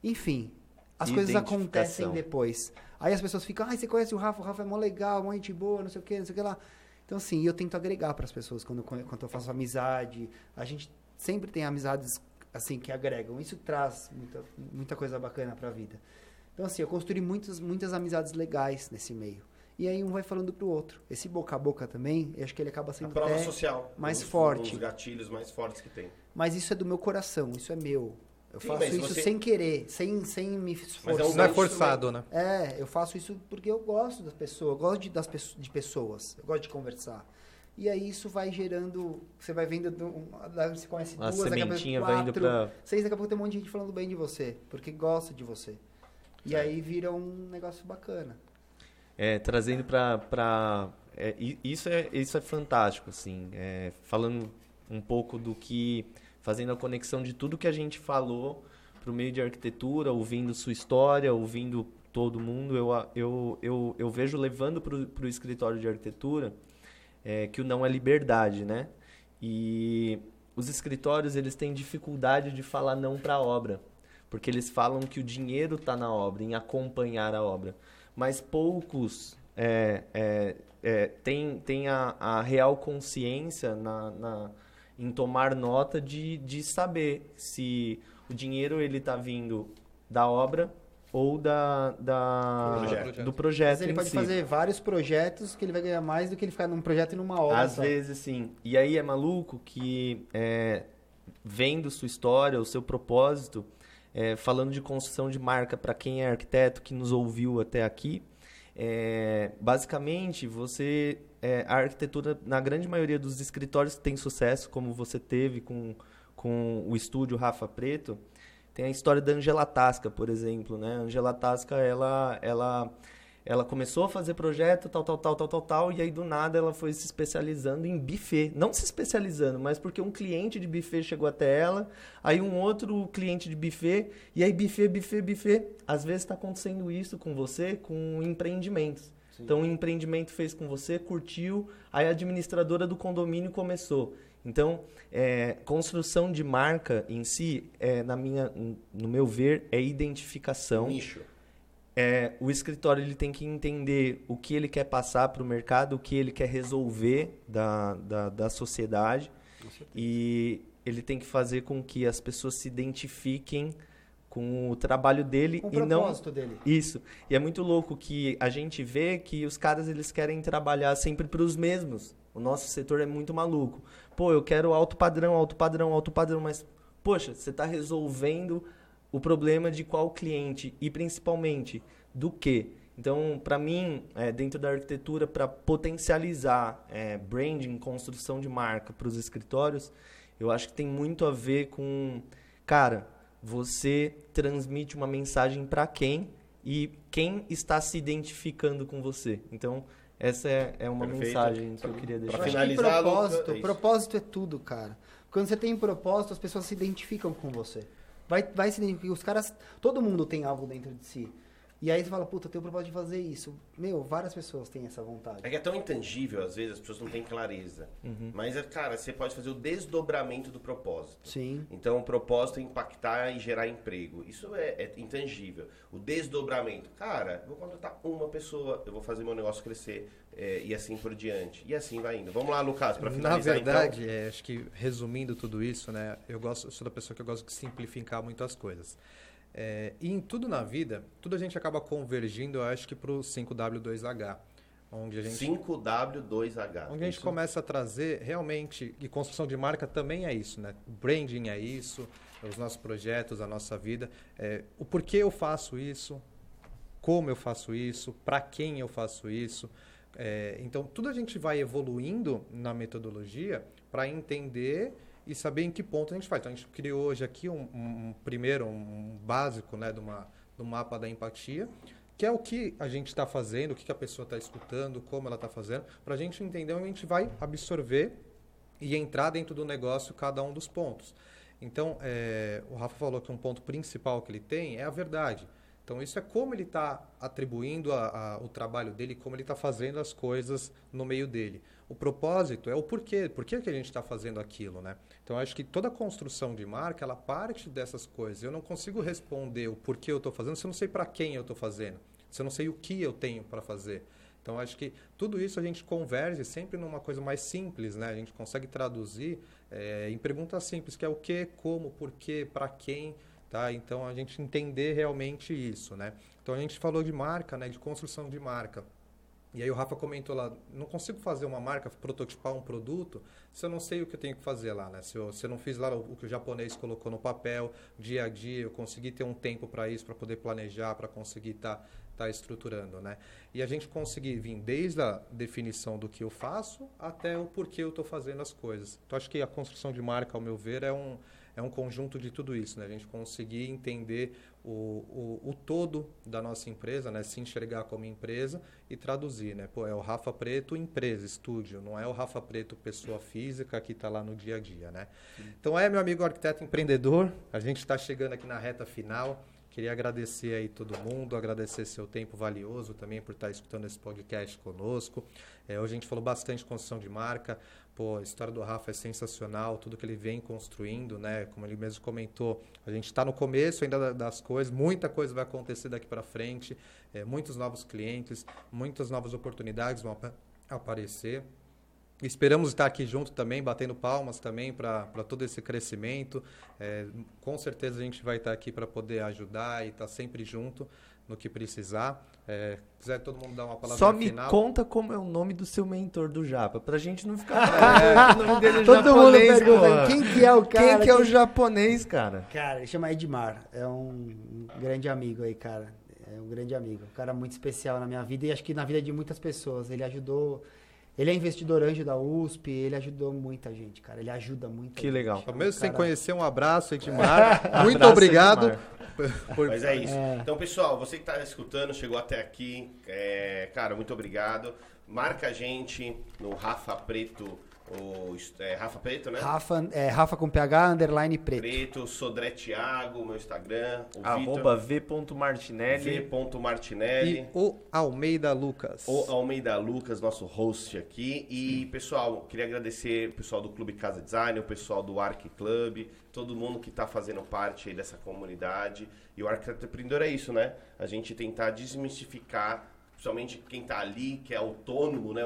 Enfim, as coisas acontecem depois. Aí as pessoas ficam, ai, você conhece o Rafa? O Rafa é mó legal, mó gente boa, não sei o que, não sei o que lá. Então, assim, eu tento agregar para as pessoas quando, quando eu faço amizade. A gente sempre tem amizades, assim, que agregam. Isso traz muita, muita coisa bacana para a vida. Então, assim, eu construí muitas, muitas amizades legais nesse meio. E aí um vai falando pro outro. Esse boca a boca também, eu acho que ele acaba A sendo prova até social. mais um dos- forte. Um dos gatilhos mais fortes que tem. Mas isso é do meu coração, isso é meu. Eu Sim, faço isso você- sem querer, sem, sem me Mas é um esforçar. Não é forçado, né? É, eu faço isso porque eu gosto das pessoas, eu gosto de, das, de pessoas, eu gosto de conversar. E aí isso vai gerando, você vai vendo, você conhece A duas, daqui a pouco sementinha vai indo quatro, pra. seis, daqui a pouco tem um monte de gente falando bem de você, porque gosta de você. E É. aí vira um negócio bacana. É, trazendo pra é, isso, é, isso é fantástico, assim. é, falando um pouco do que. Fazendo a conexão de tudo que a gente falou pro meio de arquitetura, ouvindo sua história, ouvindo todo mundo, eu, eu, eu, eu vejo levando pro, pro escritório de arquitetura é, que o não é liberdade, né? E os escritórios, eles têm dificuldade de falar não para a obra, porque eles falam que o dinheiro está na obra, em acompanhar a obra. Mas poucos é, é, é, têm têm a, a real consciência na, na- em tomar nota de, de saber se o dinheiro ele está vindo da obra ou da, da Projeto. do projeto Mas ele pode si. fazer vários projetos que ele vai ganhar mais do que ele ficar num projeto e numa obra Às só. vezes, sim. E aí é maluco que, é, vendo sua história, o seu propósito, é, falando de construção de marca para quem é arquiteto que nos ouviu até aqui, é, basicamente você é, a arquitetura na grande maioria dos escritórios tem sucesso, como você teve com, com o estúdio Rafa Preto, tem a história da Angela Tasca, por exemplo, né? Angela Tasca, ela, ela, ela começou a fazer projeto, tal, tal, tal, tal, tal, tal, e aí do nada ela foi se especializando em buffet. Não se especializando, mas porque um cliente de buffet chegou até ela, aí um outro cliente de buffet, e aí buffet, buffet, buffet. Às vezes está acontecendo isso com você, com empreendimentos. Então o empreendimento fez com você, curtiu, aí a administradora do condomínio começou. Então, é, construção de marca em si, é, na minha, no meu ver, é identificação. Nicho. É, o escritório ele tem que entender o que ele quer passar para o mercado, o que ele quer resolver da, da, da sociedade. E ele tem que fazer com que as pessoas se identifiquem com o trabalho dele Com o e não propósito dele. isso. E é muito louco que a gente vê que os caras eles querem trabalhar sempre para os mesmos. O nosso setor é muito maluco. Pô, eu quero alto padrão, alto padrão, alto padrão, mas poxa, você está resolvendo o problema de qual cliente e principalmente do que. Então, para mim, é, dentro da arquitetura, para potencializar é, branding, construção de marca para os escritórios, eu acho que tem muito a ver com, cara, você transmite uma mensagem para quem e quem está se identificando com você. Então, essa é, é uma Perfeito. mensagem que eu queria deixar. acho que finalizar, propósito, é propósito é tudo, cara. Quando você tem propósito, as pessoas se identificam com você. Vai, vai se identificar. Os caras, todo mundo tem algo dentro de si. E aí você fala, puta, eu tenho o propósito de fazer isso. Meu, várias pessoas têm essa vontade. É que é tão intangível, às vezes, as pessoas não têm clareza. Uhum. Mas, é, cara, você pode fazer o desdobramento do propósito. Sim. Então, o propósito é impactar e gerar emprego. Isso é, é intangível. O desdobramento. Cara, vou contratar uma pessoa, eu vou fazer meu negócio crescer é, e assim por diante. E assim vai indo. Vamos lá, Lucas, para Na finalizar verdade, é, acho que resumindo tudo isso, né, eu gosto, eu sou da pessoa que eu gosto de simplificar muitas coisas. É, e em tudo na vida, tudo a gente acaba convergindo, eu acho que para o 5W2H, onde a gente 5W2H. Onde a gente Isso? começa a trazer realmente, e construção de marca também é isso, né? Branding é isso, os nossos projetos, a nossa vida, é, o porquê eu faço isso, como eu faço isso, para quem eu faço isso. É, então, tudo a gente vai evoluindo na metodologia para entender e saber em que ponto a gente faz. Então, a gente criou hoje aqui um, um- primeiro, um básico né, de uma, do mapa da empatia, que é o que a gente está fazendo, o que que a pessoa está escutando, como ela está fazendo, para a gente entender onde a gente vai absorver e entrar dentro do negócio cada um dos pontos. Então, é, o Rafa falou que um ponto principal que ele tem é a verdade. Então, isso é como ele está atribuindo a- a- o trabalho dele, como ele está fazendo as coisas no meio dele. O propósito é o porquê, por que a gente está fazendo aquilo, né? Então, acho que toda construção de marca, ela parte dessas coisas. Eu não consigo responder o porquê eu estou fazendo se eu não sei para quem eu estou fazendo, se eu não sei o que eu tenho para fazer. Então, acho que tudo isso a gente converge sempre numa coisa mais simples, né? A gente consegue traduzir eh, em perguntas simples, que é o que, como, porquê, para quem, tá? Então, a gente entender realmente isso, né? Então, a gente falou de marca, né? De construção de marca. E aí o Rafa comentou lá, não consigo fazer uma marca, prototipar um produto, se eu não sei o que eu tenho que fazer lá, né? Se eu, se eu não fiz lá o, o que o japonês colocou no papel, dia a dia, eu consegui ter um tempo para isso, para poder planejar, para conseguir estar tá, tá estruturando, né? E a gente conseguir vir desde a definição do que eu faço até o porquê eu estou fazendo as coisas. Então acho que a construção de marca, ao meu ver, é um é um conjunto de tudo isso, né? A gente conseguir entender o, o, o, todo da nossa empresa, né? Se enxergar como empresa e traduzir, né? Pô, é o Rafa Preto empresa, estúdio, não é o Rafa Preto pessoa física que está lá no dia a dia, né? Então é, meu amigo arquiteto empreendedor, a gente está chegando aqui na reta final. Queria agradecer aí todo mundo, agradecer seu tempo valioso também por estar escutando esse podcast conosco. É, hoje a gente falou bastante de construção de marca. Pô, a história do Rafa é sensacional, tudo que ele vem construindo, né? Como ele mesmo comentou, a gente está no começo ainda das coisas, muita coisa vai acontecer daqui para frente, é, muitos novos clientes, muitas novas oportunidades vão aparecer. Esperamos estar aqui junto também, batendo palmas também para todo esse crescimento. É, com certeza a gente vai estar aqui para poder ajudar e estar sempre junto no que precisar. É, quiser todo mundo dar uma palavra Só me final. conta como é o nome do seu mentor do Japa, pra gente não ficar é, o nome dele é Todo mundo pergunta quem que é o cara. Quem que é o japonês, cara? Cara, ele chama Edmar, é um grande amigo aí, cara. É um grande amigo, um cara muito especial na minha vida e acho que na vida de muitas pessoas. Ele ajudou ele é investidor anjo da USP, ele ajudou muita gente, cara. Ele ajuda muito. Que legal. Mesmo cara... sem conhecer, um abraço, Edmar. muito abraço, obrigado. Edmar. Por... Mas é isso. É. Então, pessoal, você que está escutando, chegou até aqui, é... cara, muito obrigado. Marca a gente no Rafa Preto o é, Rafa Preto, né? Rafa, é, Rafa com PH, underline preto. Preto, Sodré Thiago, meu Instagram. O Arroba v.martinelli. v.martinelli. E o Almeida Lucas. O Almeida Lucas, nosso host aqui. E, pessoal, queria agradecer o pessoal do Clube Casa Design, o pessoal do Arc Club, todo mundo que está fazendo parte aí dessa comunidade. E o Arquiteto Empreendedor é isso, né? A gente tentar desmistificar principalmente quem está ali, que é autônomo, né?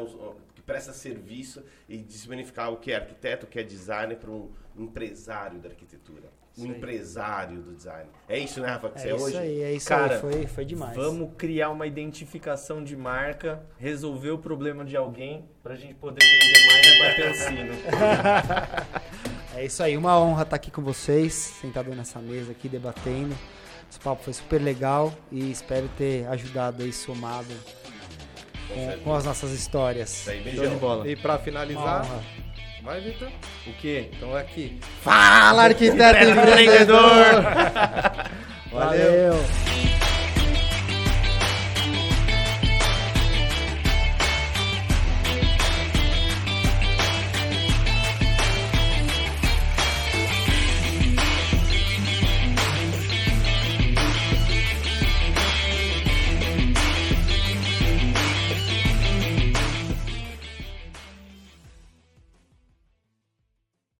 Presta serviço e desmanificar o que é arquiteto, o que é designer para um empresário da arquitetura. Um empresário do design. É isso, né, Rafa, que é você é hoje? É isso aí, é isso Cara, aí. Foi, foi demais. Vamos criar uma identificação de marca, resolver o problema de alguém para a gente poder vender mais e bater o sino. é isso aí, uma honra estar aqui com vocês, sentado nessa mesa aqui, debatendo. Esse papo foi super legal e espero ter ajudado aí, somado com, com as nossas histórias. Aí, beijão. de bola. E pra finalizar. Vai, Vitor. O quê? Então é aqui. Fala, arquiteto empreendedor! Valeu. Valeu.